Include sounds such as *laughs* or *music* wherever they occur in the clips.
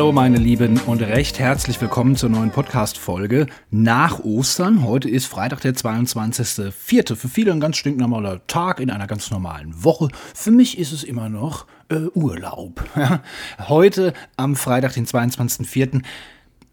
Hallo meine Lieben und recht herzlich willkommen zur neuen Podcast-Folge nach Ostern. Heute ist Freitag, der 22.04. Für viele ein ganz stinknormaler Tag in einer ganz normalen Woche. Für mich ist es immer noch äh, Urlaub. *laughs* Heute am Freitag, den 22.04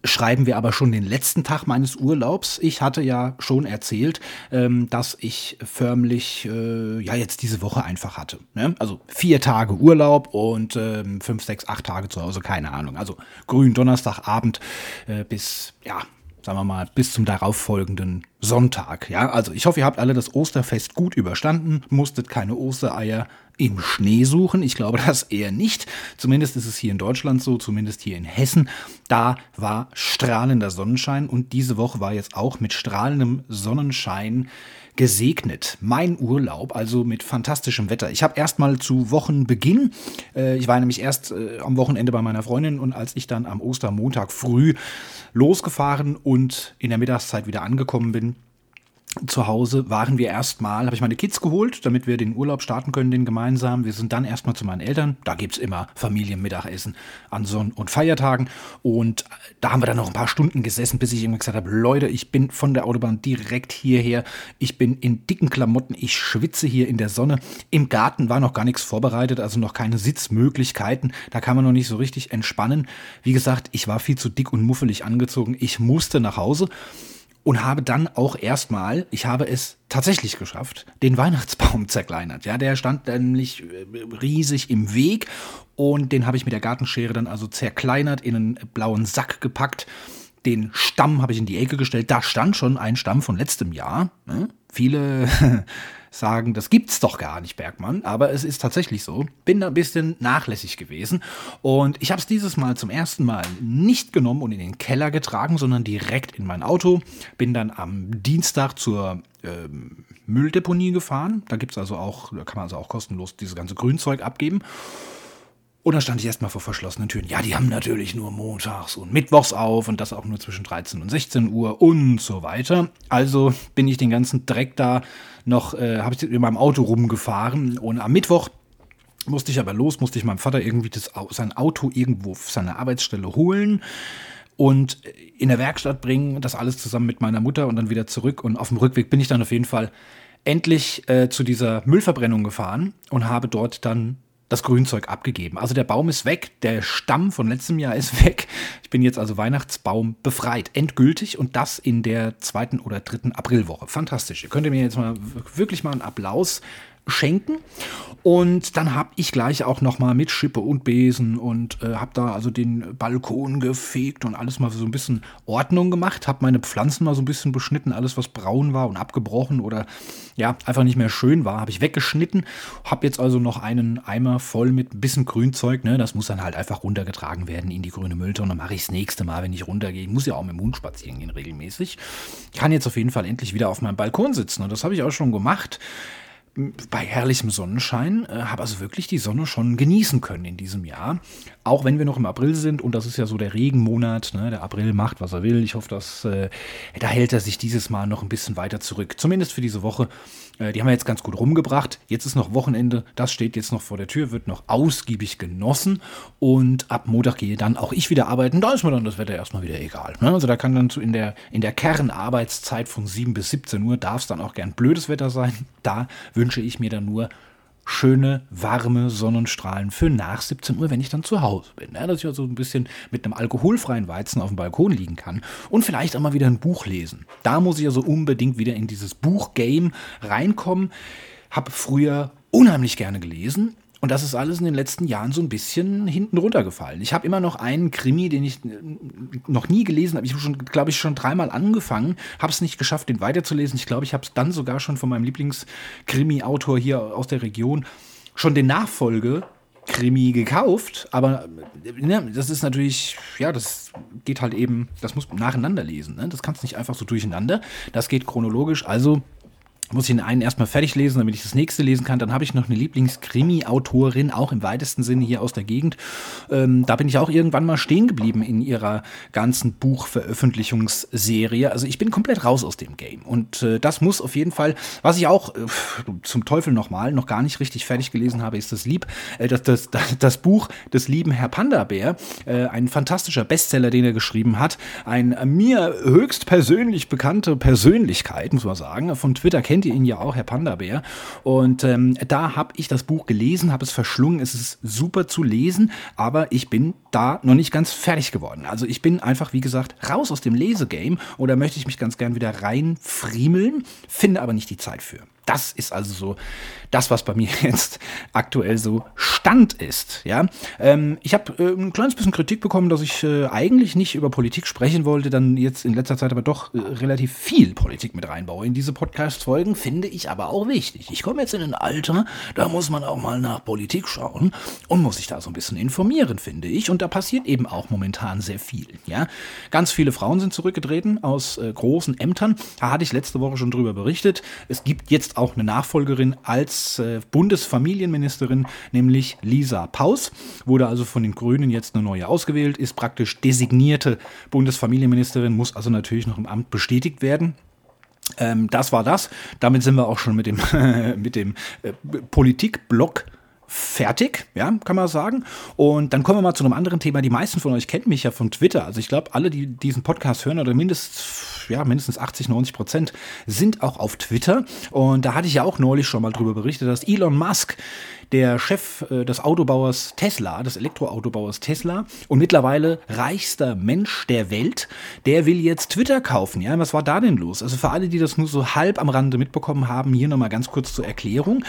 schreiben wir aber schon den letzten Tag meines Urlaubs. Ich hatte ja schon erzählt, ähm, dass ich förmlich äh, ja jetzt diese Woche einfach hatte. Ne? Also vier Tage Urlaub und ähm, fünf, sechs, acht Tage zu Hause, keine Ahnung. Also grün Donnerstagabend äh, bis ja sagen wir mal, bis zum darauffolgenden Sonntag. Ja, also ich hoffe, ihr habt alle das Osterfest gut überstanden, musstet keine Ostereier im Schnee suchen. Ich glaube das eher nicht. Zumindest ist es hier in Deutschland so, zumindest hier in Hessen. Da war strahlender Sonnenschein und diese Woche war jetzt auch mit strahlendem Sonnenschein gesegnet. Mein Urlaub, also mit fantastischem Wetter. Ich habe erst mal zu Wochenbeginn, äh, ich war nämlich erst äh, am Wochenende bei meiner Freundin und als ich dann am Ostermontag früh losgefahren und in der Mittagszeit wieder angekommen bin, zu Hause waren wir erstmal, habe ich meine Kids geholt, damit wir den Urlaub starten können, den gemeinsam. Wir sind dann erstmal zu meinen Eltern. Da gibt es immer Familienmittagessen an Sonn- und Feiertagen. Und da haben wir dann noch ein paar Stunden gesessen, bis ich irgendwann gesagt habe, Leute, ich bin von der Autobahn direkt hierher. Ich bin in dicken Klamotten, ich schwitze hier in der Sonne. Im Garten war noch gar nichts vorbereitet, also noch keine Sitzmöglichkeiten. Da kann man noch nicht so richtig entspannen. Wie gesagt, ich war viel zu dick und muffelig angezogen. Ich musste nach Hause und habe dann auch erstmal, ich habe es tatsächlich geschafft, den Weihnachtsbaum *laughs* zerkleinert. Ja, der stand nämlich äh, riesig im Weg und den habe ich mit der Gartenschere dann also zerkleinert, in einen blauen Sack gepackt. Den Stamm habe ich in die Ecke gestellt. Da stand schon ein Stamm von letztem Jahr. Ne? Viele *laughs* sagen, das gibt's doch gar nicht, Bergmann. Aber es ist tatsächlich so. Bin da ein bisschen nachlässig gewesen. Und ich habe es dieses Mal zum ersten Mal nicht genommen und in den Keller getragen, sondern direkt in mein Auto. Bin dann am Dienstag zur ähm, Mülldeponie gefahren. Da gibt's also auch, da kann man also auch kostenlos dieses ganze Grünzeug abgeben. Und dann stand ich erstmal vor verschlossenen Türen. Ja, die haben natürlich nur montags und mittwochs auf und das auch nur zwischen 13 und 16 Uhr und so weiter. Also bin ich den ganzen Dreck da noch, äh, habe ich in meinem Auto rumgefahren und am Mittwoch musste ich aber los, musste ich meinem Vater irgendwie das, sein Auto irgendwo auf seiner Arbeitsstelle holen und in der Werkstatt bringen, das alles zusammen mit meiner Mutter und dann wieder zurück. Und auf dem Rückweg bin ich dann auf jeden Fall endlich äh, zu dieser Müllverbrennung gefahren und habe dort dann das Grünzeug abgegeben. Also der Baum ist weg, der Stamm von letztem Jahr ist *laughs* weg. Ich bin jetzt also Weihnachtsbaum befreit, endgültig und das in der zweiten oder dritten Aprilwoche. Fantastisch. Ihr könnt mir jetzt mal wirklich mal einen Applaus schenken. Und dann habe ich gleich auch noch mal mit Schippe und Besen und äh, habe da also den Balkon gefegt und alles mal so ein bisschen Ordnung gemacht. Habe meine Pflanzen mal so ein bisschen beschnitten. Alles, was braun war und abgebrochen oder ja, einfach nicht mehr schön war, habe ich weggeschnitten. Habe jetzt also noch einen Eimer voll mit ein bisschen Grünzeug. Ne? Das muss dann halt einfach runtergetragen werden in die grüne Mülltonne. Mache ich das nächste Mal, wenn ich runtergehe. Ich muss ja auch mit dem Hund spazieren gehen regelmäßig. Ich kann jetzt auf jeden Fall endlich wieder auf meinem Balkon sitzen. Und das habe ich auch schon gemacht bei herrlichem Sonnenschein, äh, habe also wirklich die Sonne schon genießen können in diesem Jahr. Auch wenn wir noch im April sind und das ist ja so der Regenmonat, ne? der April macht, was er will. Ich hoffe, dass äh, da hält er sich dieses Mal noch ein bisschen weiter zurück. Zumindest für diese Woche. Äh, die haben wir jetzt ganz gut rumgebracht. Jetzt ist noch Wochenende, das steht jetzt noch vor der Tür, wird noch ausgiebig genossen und ab Montag gehe dann auch ich wieder arbeiten. Da ist mir dann das Wetter erstmal wieder egal. Ne? Also da kann dann in der, in der Kernarbeitszeit von 7 bis 17 Uhr darf es dann auch gern blödes Wetter sein. Da wünsche ich mir dann nur schöne, warme Sonnenstrahlen für nach 17 Uhr, wenn ich dann zu Hause bin. Ja, dass ich also ein bisschen mit einem alkoholfreien Weizen auf dem Balkon liegen kann und vielleicht auch mal wieder ein Buch lesen. Da muss ich also unbedingt wieder in dieses Buchgame reinkommen. Habe früher unheimlich gerne gelesen und das ist alles in den letzten Jahren so ein bisschen hinten runtergefallen. Ich habe immer noch einen Krimi, den ich noch nie gelesen habe. Ich habe schon, glaube ich, schon dreimal angefangen, habe es nicht geschafft, den weiterzulesen. Ich glaube, ich habe es dann sogar schon von meinem Lieblingskrimi-Autor hier aus der Region schon den Nachfolge Krimi gekauft, aber ne, das ist natürlich, ja, das geht halt eben, das muss nacheinander lesen. Ne? Das kannst du nicht einfach so durcheinander. Das geht chronologisch. Also muss ich den einen erstmal fertig lesen, damit ich das nächste lesen kann. Dann habe ich noch eine Lieblingskrimi-Autorin, auch im weitesten Sinne hier aus der Gegend. Ähm, da bin ich auch irgendwann mal stehen geblieben in ihrer ganzen Buchveröffentlichungsserie. Also ich bin komplett raus aus dem Game. Und äh, das muss auf jeden Fall, was ich auch äh, zum Teufel nochmal noch gar nicht richtig fertig gelesen habe, ist das Lieb, äh, das, das, das, Buch des lieben Herr Panda-Bär. Äh, ein fantastischer Bestseller, den er geschrieben hat. Ein mir höchst persönlich bekannte Persönlichkeit, muss man sagen. Von Twitter kennt kennt ihr ihn ja auch, Herr Panda-Bär. Und ähm, da habe ich das Buch gelesen, habe es verschlungen. Es ist super zu lesen, aber ich bin da noch nicht ganz fertig geworden. Also ich bin einfach, wie gesagt, raus aus dem Lesegame oder möchte ich mich ganz gern wieder reinfriemeln, finde aber nicht die Zeit für. Das ist also so das, was bei mir *laughs* jetzt aktuell so Stand ist. Ja, ähm, ich habe äh, ein kleines bisschen Kritik bekommen, dass ich äh, eigentlich nicht über Politik sprechen wollte, dann jetzt in letzter Zeit aber doch äh, relativ viel Politik mit reinbaue in diese Podcast-Folgen, finde ich aber auch wichtig. Ich komme jetzt in ein Alter, da muss man auch mal nach Politik schauen und muss sich da so ein bisschen informieren, finde ich. Und da passiert eben auch momentan sehr viel. Ja, ganz viele Frauen sind zurückgetreten aus äh, großen Ämtern. Da hatte ich letzte Woche schon drüber berichtet. Es gibt jetzt auch eine Nachfolgerin als äh, Bundesfamilienministerin, nämlich Lisa Paus. Wurde also von den Grünen jetzt eine neue ausgewählt, ist praktisch designierte Bundesfamilienministerin, muss also natürlich noch im Amt bestätigt werden. Ähm, das war das. Damit sind wir auch schon mit dem, *laughs* mit dem äh, Politikblock fertig, ja, kann man sagen. Und dann kommen wir mal zu einem anderen Thema. Die meisten von euch kennen mich ja von Twitter. Also ich glaube, alle, die diesen Podcast hören oder mindestens, ja, mindestens 80, 90 Prozent sind auch auf Twitter. Und da hatte ich ja auch neulich schon mal drüber berichtet, dass Elon Musk der Chef äh, des Autobauers Tesla, des Elektroautobauers Tesla und mittlerweile reichster Mensch der Welt, der will jetzt Twitter kaufen. Ja, was war da denn los? Also für alle, die das nur so halb am Rande mitbekommen haben, hier nochmal ganz kurz zur Erklärung.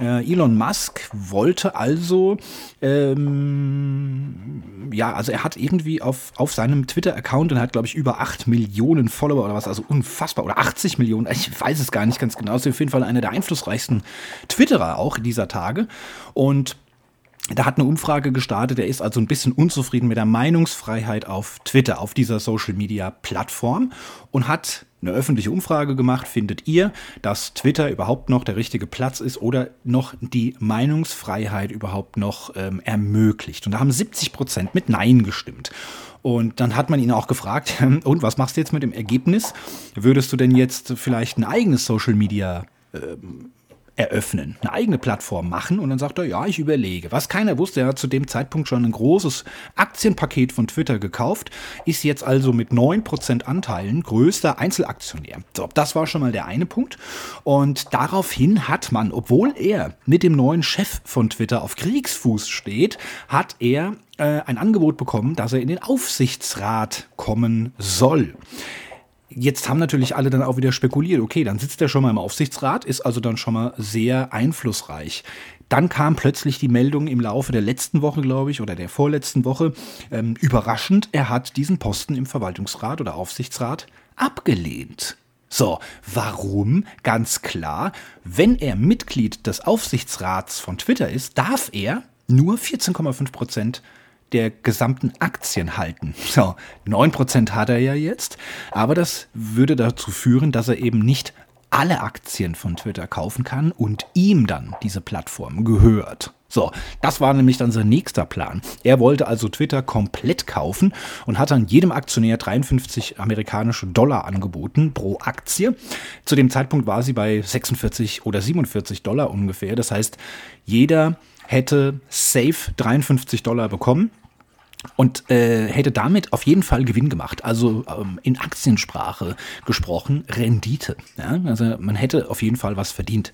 Äh, Elon Musk wollte also, ähm, ja, also er hat irgendwie auf, auf seinem Twitter-Account und hat, glaube ich, über 8 Millionen Follower oder was, also unfassbar, oder 80 Millionen, ich weiß es gar nicht ganz genau, ist auf jeden Fall einer der einflussreichsten Twitterer auch dieser Tage. Und da hat eine Umfrage gestartet, er ist also ein bisschen unzufrieden mit der Meinungsfreiheit auf Twitter, auf dieser Social-Media-Plattform und hat eine öffentliche Umfrage gemacht. Findet ihr, dass Twitter überhaupt noch der richtige Platz ist oder noch die Meinungsfreiheit überhaupt noch ähm, ermöglicht? Und da haben 70 Prozent mit Nein gestimmt. Und dann hat man ihn auch gefragt, *laughs* und was machst du jetzt mit dem Ergebnis? Würdest du denn jetzt vielleicht ein eigenes Social Media ähm, eröffnen, eine eigene Plattform machen und dann sagt er, ja, ich überlege. Was keiner wusste, er hat zu dem Zeitpunkt schon ein großes Aktienpaket von Twitter gekauft, ist jetzt also mit 9% Anteilen größter Einzelaktionär. So, das war schon mal der eine Punkt. Und daraufhin hat man, obwohl er mit dem neuen Chef von Twitter auf Kriegsfuß steht, hat er äh, ein Angebot bekommen, dass er in den Aufsichtsrat kommen soll. Jetzt haben natürlich alle dann auch wieder spekuliert, okay, dann sitzt er schon mal im Aufsichtsrat, ist also dann schon mal sehr einflussreich. Dann kam plötzlich die Meldung im Laufe der letzten Woche, glaube ich, oder der vorletzten Woche, ähm, überraschend, er hat diesen Posten im Verwaltungsrat oder Aufsichtsrat abgelehnt. So, warum? Ganz klar, wenn er Mitglied des Aufsichtsrats von Twitter ist, darf er nur 14,5 Prozent der gesamten Aktien halten. So, 9% hat er ja jetzt, aber das würde dazu führen, dass er eben nicht alle Aktien von Twitter kaufen kann und ihm dann diese Plattform gehört. So, das war nämlich dann sein nächster Plan. Er wollte also Twitter komplett kaufen und hat dann jedem Aktionär 53 amerikanische Dollar angeboten pro Aktie. Zu dem Zeitpunkt war sie bei 46 oder 47 Dollar ungefähr. Das heißt, jeder hätte safe 53 Dollar bekommen und äh, hätte damit auf jeden Fall Gewinn gemacht. Also ähm, in Aktiensprache gesprochen, Rendite. Ja? Also man hätte auf jeden Fall was verdient.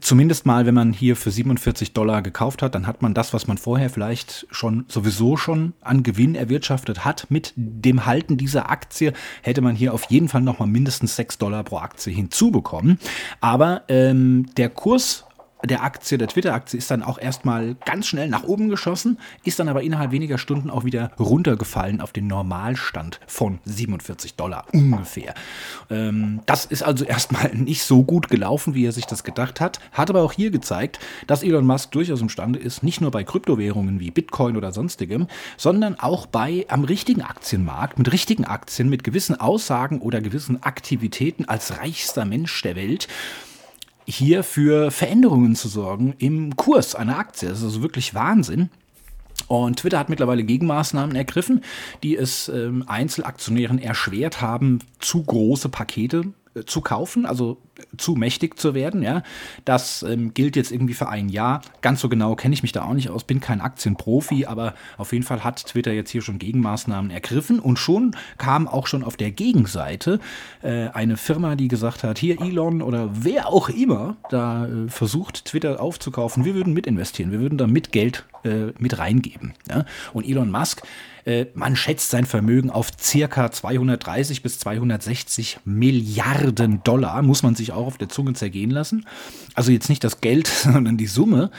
Zumindest mal, wenn man hier für 47 Dollar gekauft hat, dann hat man das, was man vorher vielleicht schon sowieso schon an Gewinn erwirtschaftet hat. Mit dem Halten dieser Aktie hätte man hier auf jeden Fall nochmal mindestens 6 Dollar pro Aktie hinzubekommen. Aber ähm, der Kurs der Aktie, der Twitter-Aktie, ist dann auch erstmal ganz schnell nach oben geschossen, ist dann aber innerhalb weniger Stunden auch wieder runtergefallen auf den Normalstand von 47 Dollar ungefähr. Ähm, das ist also erstmal *laughs* nicht so gut gelaufen, wie er sich das gedacht hat, hat aber auch hier gezeigt, dass Elon Musk durchaus imstande ist, nicht nur bei Kryptowährungen wie Bitcoin oder sonstigem, sondern auch bei am richtigen Aktienmarkt, mit richtigen Aktien, mit gewissen Aussagen oder gewissen Aktivitäten als reichster Mensch der Welt, hier für Veränderungen zu sorgen im Kurs einer Aktie. Das ist also wirklich Wahnsinn. Und Twitter hat mittlerweile Gegenmaßnahmen ergriffen, die es ähm, Einzelaktionären erschwert haben, zu große Pakete zu kaufen, also zu mächtig zu werden. Ja, das ähm, gilt jetzt irgendwie für ein Jahr. Ganz so genau kenne ich mich da auch nicht aus, bin kein Aktienprofi, aber auf jeden Fall hat Twitter jetzt hier schon Gegenmaßnahmen ergriffen und schon kam auch schon auf der Gegenseite äh, eine Firma, die gesagt hat, hier Elon oder wer auch immer da äh, versucht Twitter aufzukaufen, wir würden mitinvestieren, wir würden da mit Geld äh, mit reingeben. Ja? Und Elon Musk äh, man schätzt sein Vermögen auf circa 230 bis 260 Milliarden Dollar, muss man sich auch auf der Zunge zergehen lassen. Also jetzt nicht das Geld, *laughs* sondern die Summe.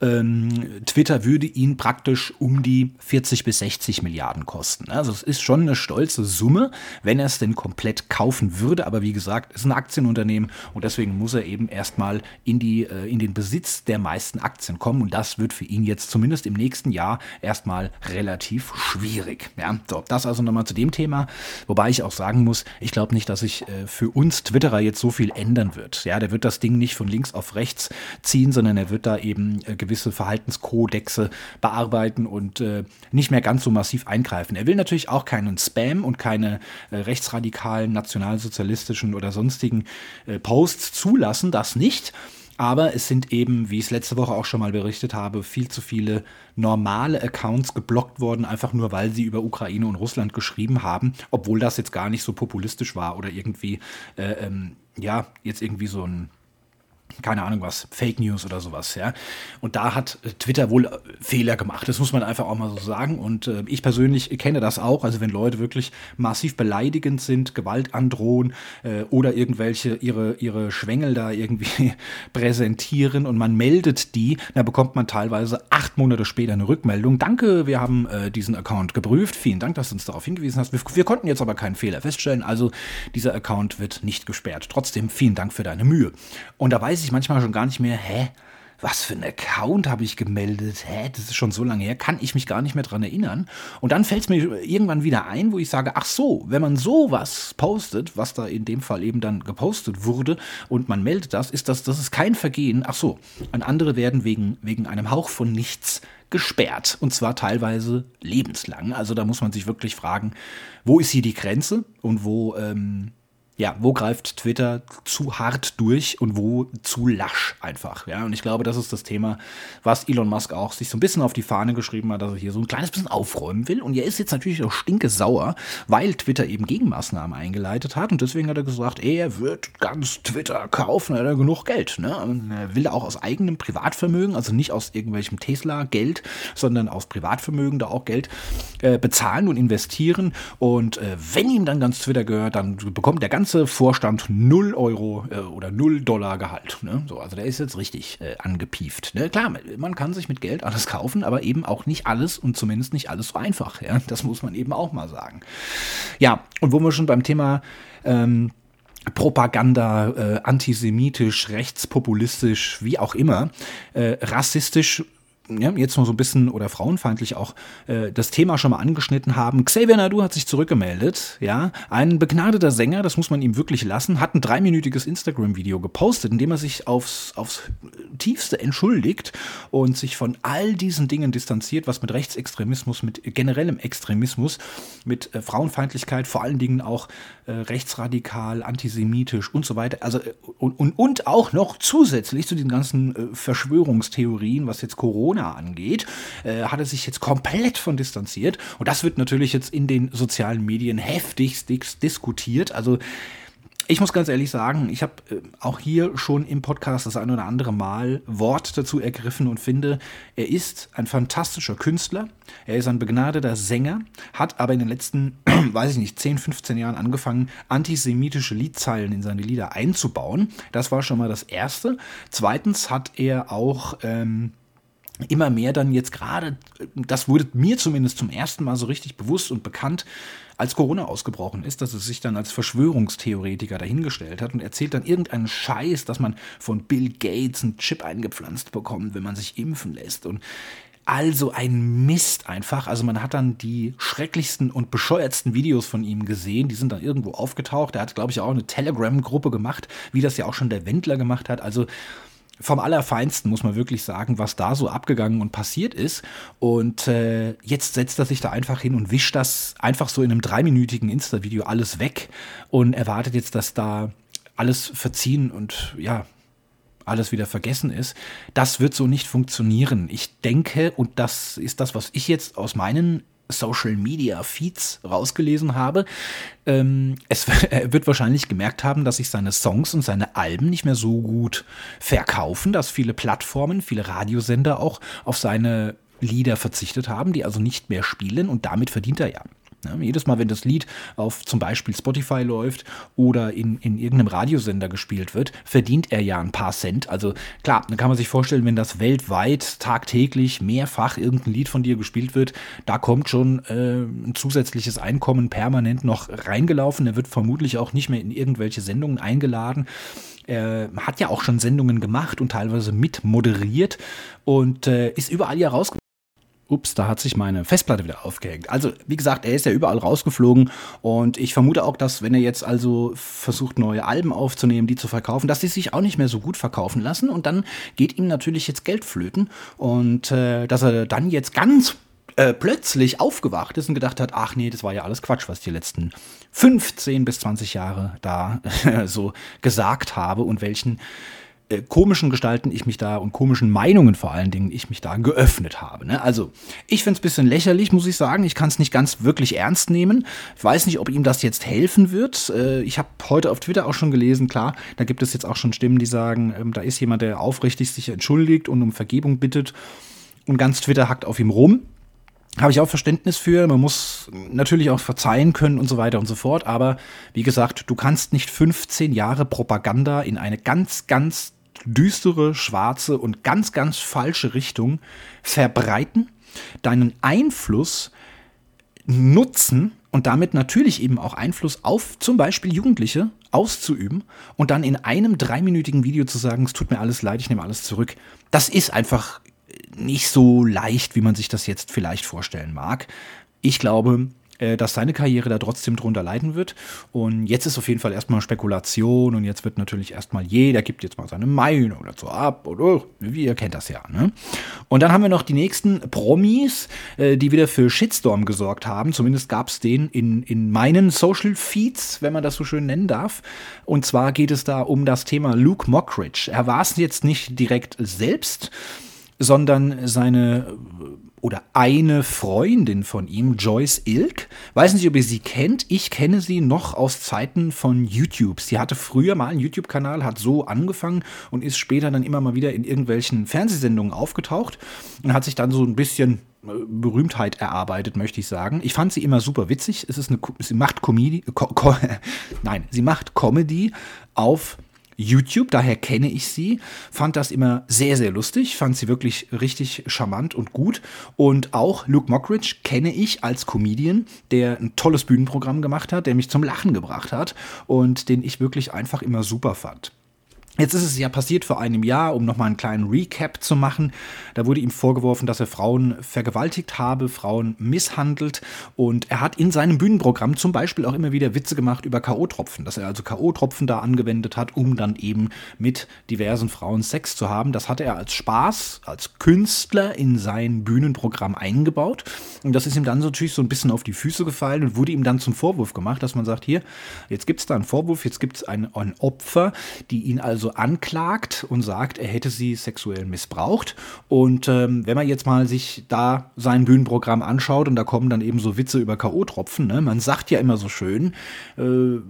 Ähm, Twitter würde ihn praktisch um die 40 bis 60 Milliarden kosten. Also es ist schon eine stolze Summe, wenn er es denn komplett kaufen würde. Aber wie gesagt, es ist ein Aktienunternehmen und deswegen muss er eben erstmal in, die, äh, in den Besitz der meisten Aktien kommen. Und das wird für ihn jetzt zumindest im nächsten Jahr erstmal relativ schwierig. Ja, so, das also nochmal zu dem Thema. Wobei ich auch sagen muss, ich glaube nicht, dass sich äh, für uns Twitterer jetzt so viel ändern wird. Ja, der wird das Ding nicht von links auf rechts ziehen, sondern er wird da eben äh, gewisse Verhaltenskodexe bearbeiten und äh, nicht mehr ganz so massiv eingreifen. Er will natürlich auch keinen Spam und keine äh, rechtsradikalen, nationalsozialistischen oder sonstigen äh, Posts zulassen, das nicht. Aber es sind eben, wie ich es letzte Woche auch schon mal berichtet habe, viel zu viele normale Accounts geblockt worden, einfach nur weil sie über Ukraine und Russland geschrieben haben, obwohl das jetzt gar nicht so populistisch war oder irgendwie, äh, ähm, ja, jetzt irgendwie so ein keine Ahnung was, Fake News oder sowas, ja. Und da hat Twitter wohl äh, Fehler gemacht. Das muss man einfach auch mal so sagen. Und äh, ich persönlich kenne das auch. Also wenn Leute wirklich massiv beleidigend sind, Gewalt androhen äh, oder irgendwelche ihre, ihre Schwängel da irgendwie *laughs* präsentieren und man meldet die, dann bekommt man teilweise acht Monate später eine Rückmeldung. Danke, wir haben äh, diesen Account geprüft. Vielen Dank, dass du uns darauf hingewiesen hast. Wir, wir konnten jetzt aber keinen Fehler feststellen. Also dieser Account wird nicht gesperrt. Trotzdem vielen Dank für deine Mühe. Und da weiß ich manchmal schon gar nicht mehr, hä? was für ein Account habe ich gemeldet? Hä, das ist schon so lange her, kann ich mich gar nicht mehr dran erinnern. Und dann fällt es mir irgendwann wieder ein, wo ich sage, ach so, wenn man sowas postet, was da in dem Fall eben dann gepostet wurde und man meldet das, ist das, das ist kein Vergehen. Ach so, und andere werden wegen, wegen einem Hauch von nichts gesperrt. Und zwar teilweise lebenslang. Also da muss man sich wirklich fragen, wo ist hier die Grenze und wo, ähm, ja, wo greift Twitter zu hart durch und wo zu lasch einfach. Ja, und ich glaube, das ist das Thema, was Elon Musk auch sich so ein bisschen auf die Fahne geschrieben hat, dass er hier so ein kleines bisschen aufräumen will. Und er ist jetzt natürlich auch stinke sauer, weil Twitter eben Gegenmaßnahmen eingeleitet hat. Und deswegen hat er gesagt, er wird ganz Twitter kaufen, er hat genug Geld. Ne? Und er will auch aus eigenem Privatvermögen, also nicht aus irgendwelchem Tesla-Geld, sondern aus Privatvermögen da auch Geld äh, bezahlen und investieren. Und äh, wenn ihm dann ganz Twitter gehört, dann bekommt der ganz ganze Vorstand 0 Euro äh, oder 0 Dollar Gehalt. Ne? So, also der ist jetzt richtig äh, angepieft. Ne? Klar, man kann sich mit Geld alles kaufen, aber eben auch nicht alles und zumindest nicht alles so einfach. Ja? Das muss man eben auch mal sagen. Ja, und wo wir schon beim Thema ähm, Propaganda, äh, antisemitisch, rechtspopulistisch, wie auch immer, äh, rassistisch ja, jetzt noch so ein bisschen oder frauenfeindlich auch äh, das Thema schon mal angeschnitten haben. Xavier Nadu hat sich zurückgemeldet, ja, ein begnadeter Sänger, das muss man ihm wirklich lassen, hat ein dreiminütiges Instagram-Video gepostet, in dem er sich aufs, aufs tiefste entschuldigt und sich von all diesen Dingen distanziert, was mit Rechtsextremismus, mit generellem Extremismus, mit äh, Frauenfeindlichkeit, vor allen Dingen auch äh, rechtsradikal, antisemitisch und so weiter, also äh, und, und, und auch noch zusätzlich zu den ganzen äh, Verschwörungstheorien, was jetzt Corona Corona angeht, äh, hat er sich jetzt komplett von distanziert. Und das wird natürlich jetzt in den sozialen Medien heftigst diskutiert. Also ich muss ganz ehrlich sagen, ich habe äh, auch hier schon im Podcast das ein oder andere Mal Wort dazu ergriffen und finde, er ist ein fantastischer Künstler, er ist ein begnadeter Sänger, hat aber in den letzten, *clears throat* weiß ich nicht, 10, 15 Jahren angefangen, antisemitische Liedzeilen in seine Lieder einzubauen. Das war schon mal das Erste. Zweitens hat er auch... Ähm, immer mehr dann jetzt gerade, das wurde mir zumindest zum ersten Mal so richtig bewusst und bekannt, als Corona ausgebrochen ist, dass er sich dann als Verschwörungstheoretiker dahingestellt hat und erzählt dann irgendeinen Scheiß, dass man von Bill Gates einen Chip eingepflanzt bekommt, wenn man sich impfen lässt und also ein Mist einfach. Also man hat dann die schrecklichsten und bescheuertsten Videos von ihm gesehen. Die sind dann irgendwo aufgetaucht. Er hat, glaube ich, auch eine Telegram-Gruppe gemacht, wie das ja auch schon der Wendler gemacht hat. Also vom Allerfeinsten, muss man wirklich sagen, was da so abgegangen und passiert ist. Und äh, jetzt setzt er sich da einfach hin und wischt das einfach so in einem dreiminütigen Insta-Video alles weg und erwartet jetzt, dass da alles verziehen und ja, alles wieder vergessen ist. Das wird so nicht funktionieren. Ich denke, und das ist das, was ich jetzt aus meinen Social Media Feeds rausgelesen habe. Ähm, es, *laughs* er wird wahrscheinlich gemerkt haben, dass sich seine Songs und seine Alben nicht mehr so gut verkaufen, dass viele Plattformen, viele Radiosender auch auf seine Lieder verzichtet haben, die also nicht mehr spielen und damit verdient er ja ja, jedes Mal, wenn das Lied auf zum Beispiel Spotify läuft oder in, in irgendeinem Radiosender gespielt wird, verdient er ja ein paar Cent. Also klar, dann kann man sich vorstellen, wenn das weltweit tagtäglich mehrfach irgendein Lied von dir gespielt wird, da kommt schon äh, ein zusätzliches Einkommen permanent noch reingelaufen. Er wird vermutlich auch nicht mehr in irgendwelche Sendungen eingeladen. Er hat ja auch schon Sendungen gemacht und teilweise mit moderiert und äh, ist überall ja rausgekommen ups, da hat sich meine Festplatte wieder aufgehängt. Also, wie gesagt, er ist ja überall rausgeflogen und ich vermute auch, dass wenn er jetzt also versucht, neue Alben aufzunehmen, die zu verkaufen, dass die sich auch nicht mehr so gut verkaufen lassen und dann geht ihm natürlich jetzt Geld flöten und äh, dass er dann jetzt ganz äh, plötzlich aufgewacht ist und gedacht hat, ach nee, das war ja alles Quatsch, was ich die letzten 15 bis 20 Jahre da *laughs* so gesagt habe und welchen äh, komischen Gestalten ich mich da und komischen Meinungen vor allen Dingen ich mich da geöffnet habe. Ne? Also ich finde es ein bisschen lächerlich, muss ich sagen. Ich kann es nicht ganz wirklich ernst nehmen. Ich weiß nicht, ob ihm das jetzt helfen wird. Äh, ich habe heute auf Twitter auch schon gelesen, klar, da gibt es jetzt auch schon Stimmen, die sagen, ähm, da ist jemand, der aufrichtig sich entschuldigt und um Vergebung bittet und ganz Twitter hackt auf ihm rum habe ich auch Verständnis für. Man muss natürlich auch verzeihen können und so weiter und so fort. Aber wie gesagt, du kannst nicht 15 Jahre Propaganda in eine ganz, ganz düstere, schwarze und ganz, ganz falsche Richtung verbreiten, deinen Einfluss nutzen und damit natürlich eben auch Einfluss auf zum Beispiel Jugendliche auszuüben und dann in einem dreiminütigen Video zu sagen, es tut mir alles leid, ich nehme alles zurück. Das ist einfach nicht so leicht, wie man sich das jetzt vielleicht vorstellen mag. Ich glaube, äh, dass seine Karriere da trotzdem drunter leiden wird. Und jetzt ist auf jeden Fall erstmal Spekulation und jetzt wird natürlich erstmal jeder gibt jetzt mal seine Meinung dazu ab oder wie ihr kennt das ja. Ne? Und dann haben wir noch die nächsten Promis, äh, die wieder für Shitstorm gesorgt haben. Zumindest gab es den in, in meinen Social Feeds, wenn man das so schön nennen darf. Und zwar geht es da um das Thema Luke Mockridge. Er war es jetzt nicht direkt selbst, sondern seine oder eine Freundin von ihm, Joyce Ilk. Weiß nicht, ob ihr sie kennt. Ich kenne sie noch aus Zeiten von YouTube. Sie hatte früher mal einen YouTube-Kanal, hat so angefangen und ist später dann immer mal wieder in irgendwelchen Fernsehsendungen aufgetaucht und hat sich dann so ein bisschen äh, Berühmtheit erarbeitet, möchte ich sagen. Ich fand sie immer super witzig. Es ist eine, sie macht Comedy, Co *laughs* nein, sie macht Comedy auf YouTube, daher kenne ich sie, fand das immer sehr, sehr lustig, fand sie wirklich richtig charmant und gut. Und auch Luke Mockridge kenne ich als Comedian, der ein tolles Bühnenprogramm gemacht hat, der mich zum Lachen gebracht hat und den ich wirklich einfach immer super fand. Jetzt ist es ja passiert vor einem Jahr, um nochmal einen kleinen Recap zu machen. Da wurde ihm vorgeworfen, dass er Frauen vergewaltigt habe, Frauen misshandelt. Und er hat in seinem Bühnenprogramm zum Beispiel auch immer wieder Witze gemacht über K.O.-Tropfen, dass er also K.O.-Tropfen da angewendet hat, um dann eben mit diversen Frauen Sex zu haben. Das hat er als Spaß, als Künstler in sein Bühnenprogramm eingebaut. Und das ist ihm dann natürlich so ein bisschen auf die Füße gefallen und wurde ihm dann zum Vorwurf gemacht, dass man sagt, hier, jetzt gibt es da einen Vorwurf, jetzt gibt es ein, ein Opfer, die ihn also also anklagt und sagt, er hätte sie sexuell missbraucht. Und ähm, wenn man jetzt mal sich da sein Bühnenprogramm anschaut und da kommen dann eben so Witze über K.O.-Tropfen, ne? man sagt ja immer so schön, äh,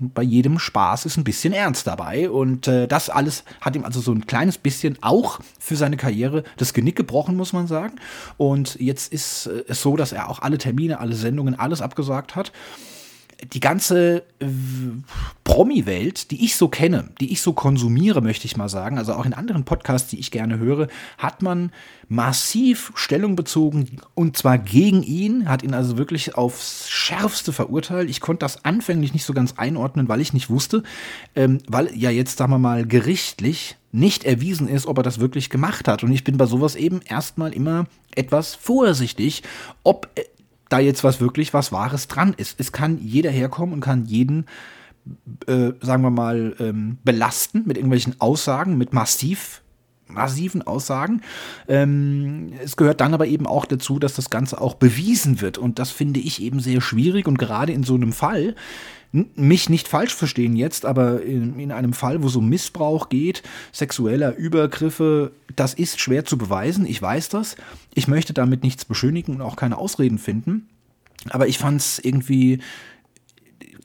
bei jedem Spaß ist ein bisschen Ernst dabei. Und äh, das alles hat ihm also so ein kleines bisschen auch für seine Karriere das Genick gebrochen, muss man sagen. Und jetzt ist äh, es so, dass er auch alle Termine, alle Sendungen, alles abgesagt hat die ganze äh, Promi-Welt, die ich so kenne, die ich so konsumiere, möchte ich mal sagen, also auch in anderen Podcasts, die ich gerne höre, hat man massiv Stellung bezogen und zwar gegen ihn, hat ihn also wirklich aufs Schärfste verurteilt. Ich konnte das anfänglich nicht so ganz einordnen, weil ich nicht wusste, ähm, weil ja jetzt, sagen wir mal, gerichtlich nicht erwiesen ist, ob er das wirklich gemacht hat. Und ich bin bei sowas eben erstmal immer etwas vorsichtig, ob äh, da jetzt was wirklich was Wahres dran ist. Es kann jeder herkommen und kann jeden, äh, sagen wir mal, ähm, belasten mit irgendwelchen Aussagen, mit massiv massiven Aussagen. Ähm, es gehört dann aber eben auch dazu, dass das Ganze auch bewiesen wird. Und das finde ich eben sehr schwierig. Und gerade in so einem Fall mich nicht falsch verstehen jetzt, aber in, in einem Fall, wo so Missbrauch geht, sexueller Übergriffe, das ist schwer zu beweisen. Ich weiß das. Ich möchte damit nichts beschönigen und auch keine Ausreden finden. Aber ich fand es irgendwie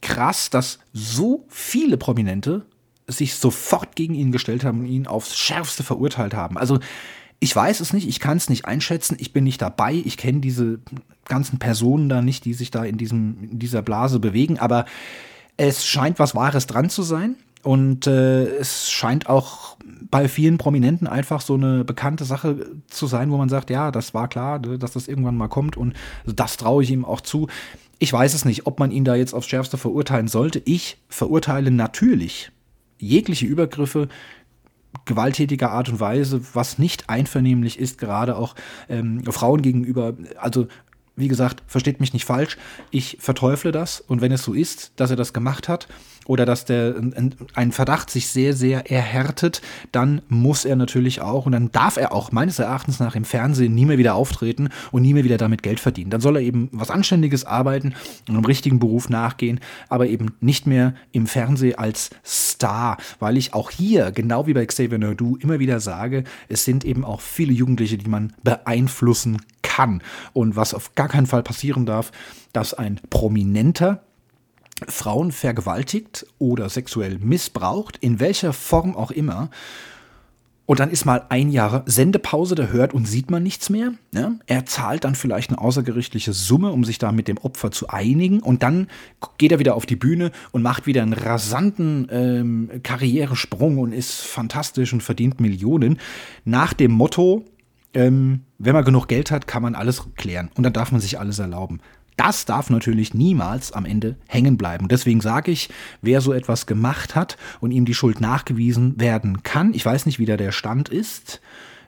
krass, dass so viele Prominente sich sofort gegen ihn gestellt haben und ihn aufs Schärfste verurteilt haben. Also ich weiß es nicht, ich kann es nicht einschätzen, ich bin nicht dabei, ich kenne diese ganzen Personen da nicht, die sich da in, diesem, in dieser Blase bewegen, aber es scheint was Wahres dran zu sein. Und äh, es scheint auch bei vielen Prominenten einfach so eine bekannte Sache zu sein, wo man sagt, ja, das war klar, dass das irgendwann mal kommt und das traue ich ihm auch zu. Ich weiß es nicht, ob man ihn da jetzt aufs Schärfste verurteilen sollte. Ich verurteile natürlich jegliche Übergriffe, gewalttätiger Art und Weise, was nicht einvernehmlich ist, gerade auch ähm, Frauen gegenüber. Also wie gesagt, versteht mich nicht falsch, ich verteufle das und wenn es so ist, dass er das gemacht hat oder dass der ein Verdacht sich sehr, sehr erhärtet, dann muss er natürlich auch und dann darf er auch meines Erachtens nach im Fernsehen nie mehr wieder auftreten und nie mehr wieder damit Geld verdienen. Dann soll er eben was Anständiges arbeiten und einem richtigen Beruf nachgehen, aber eben nicht mehr im Fernsehen als Star, weil ich auch hier, genau wie bei Xavier Naidoo, immer wieder sage, es sind eben auch viele Jugendliche, die man beeinflussen kann. Und was auf gar keinen Fall passieren darf, dass ein Prominenter Frauen vergewaltigt oder sexuell missbraucht, in welcher Form auch immer, und dann ist mal ein Jahr Sendepause, da hört und sieht man nichts mehr. Ne? Er zahlt dann vielleicht eine außergerichtliche Summe, um sich da mit dem Opfer zu einigen. Und dann geht er wieder auf die Bühne und macht wieder einen rasanten ähm, Karrieresprung und ist fantastisch und verdient Millionen. Nach dem Motto, ähm, wenn man genug Geld hat, kann man alles klären und dann darf man sich alles erlauben. Das darf natürlich niemals am Ende hängen bleiben. Deswegen sage ich, wer so etwas gemacht hat und ihm die Schuld nachgewiesen werden kann, ich weiß nicht, wie da der Stand ist,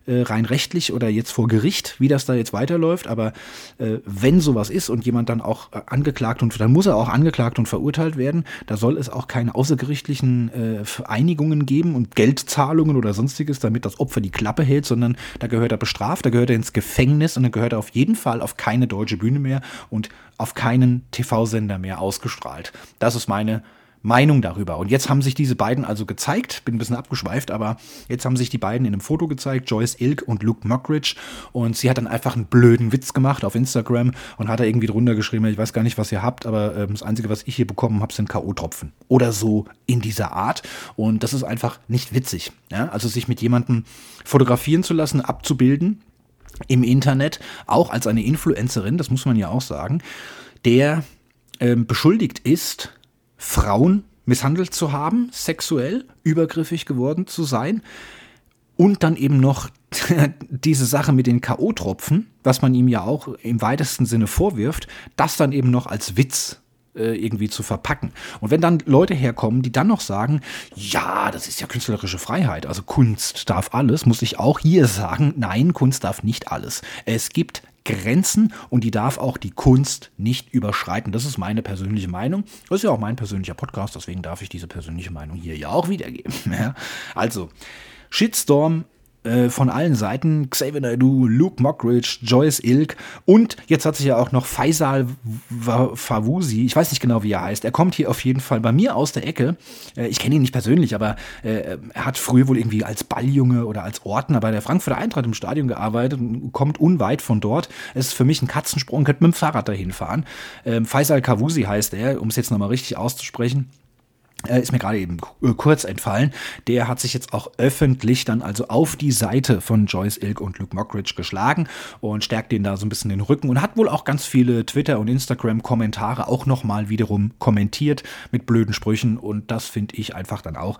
äh, rein rechtlich oder jetzt vor Gericht, wie das da jetzt weiterläuft. Aber äh, wenn sowas ist und jemand dann auch äh, angeklagt und dann muss er auch angeklagt und verurteilt werden, da soll es auch keine außergerichtlichen äh, Vereinigungen geben und Geldzahlungen oder sonstiges, damit das Opfer die Klappe hält, sondern da gehört er bestraft, da gehört er ins Gefängnis und dann gehört er auf jeden Fall auf keine deutsche Bühne mehr und auf keinen TV-Sender mehr ausgestrahlt. Das ist meine Meinung darüber. Und jetzt haben sich diese beiden also gezeigt, bin ein bisschen abgeschweift, aber jetzt haben sich die beiden in einem Foto gezeigt, Joyce Ilk und Luke Mockridge. Und sie hat dann einfach einen blöden Witz gemacht auf Instagram und hat da irgendwie drunter geschrieben, ich weiß gar nicht, was ihr habt, aber ähm, das Einzige, was ich hier bekommen habe, sind K.O.-Tropfen. Oder so in dieser Art. Und das ist einfach nicht witzig. Ja? Also sich mit jemandem fotografieren zu lassen, abzubilden im Internet, auch als eine Influencerin, das muss man ja auch sagen, der ähm, beschuldigt ist, Frauen misshandelt zu haben, sexuell übergriffig geworden zu sein. Und dann eben noch *laughs* diese Sache mit den K.O.-Tropfen, was man ihm ja auch im weitesten Sinne vorwirft, das dann eben noch als Witz äh, irgendwie zu verpacken. Und wenn dann Leute herkommen, die dann noch sagen, ja, das ist ja künstlerische Freiheit, also Kunst darf alles, muss ich auch hier *laughs* sagen, nein, Kunst darf nicht alles. Es gibt Grenzen und die darf auch die Kunst nicht überschreiten. Das ist meine persönliche Meinung. Das ist ja auch mein persönlicher Podcast, deswegen darf ich diese persönliche Meinung hier ja auch wiedergeben. *laughs* also, Shitstorm äh, von allen Seiten. Xavier Naidoo, Luke Mockridge, Joyce Ilk und jetzt hat sich ja auch noch Faisal Fawusi, ich weiß nicht genau, wie er heißt. Er kommt hier auf jeden Fall bei mir aus der Ecke. Äh, ich kenne ihn nicht persönlich, aber äh, er hat früher wohl irgendwie als Balljunge oder als Ordner bei der Frankfurter Eintracht im Stadion gearbeitet und kommt unweit von dort. Es ist für mich ein Katzensprung, könnte mit dem Fahrrad dahin fahren. Ähm, Faisal Kawusi heißt er, um es jetzt nochmal richtig auszusprechen ist mir gerade eben äh, kurz entfallen, der hat sich jetzt auch öffentlich dann also auf die Seite von Joyce Ilk und Luke Mockridge geschlagen und stärkt denen da so ein bisschen den Rücken und hat wohl auch ganz viele Twitter- und Instagram-Kommentare auch nochmal wiederum kommentiert mit blöden Sprüchen und das finde ich einfach dann auch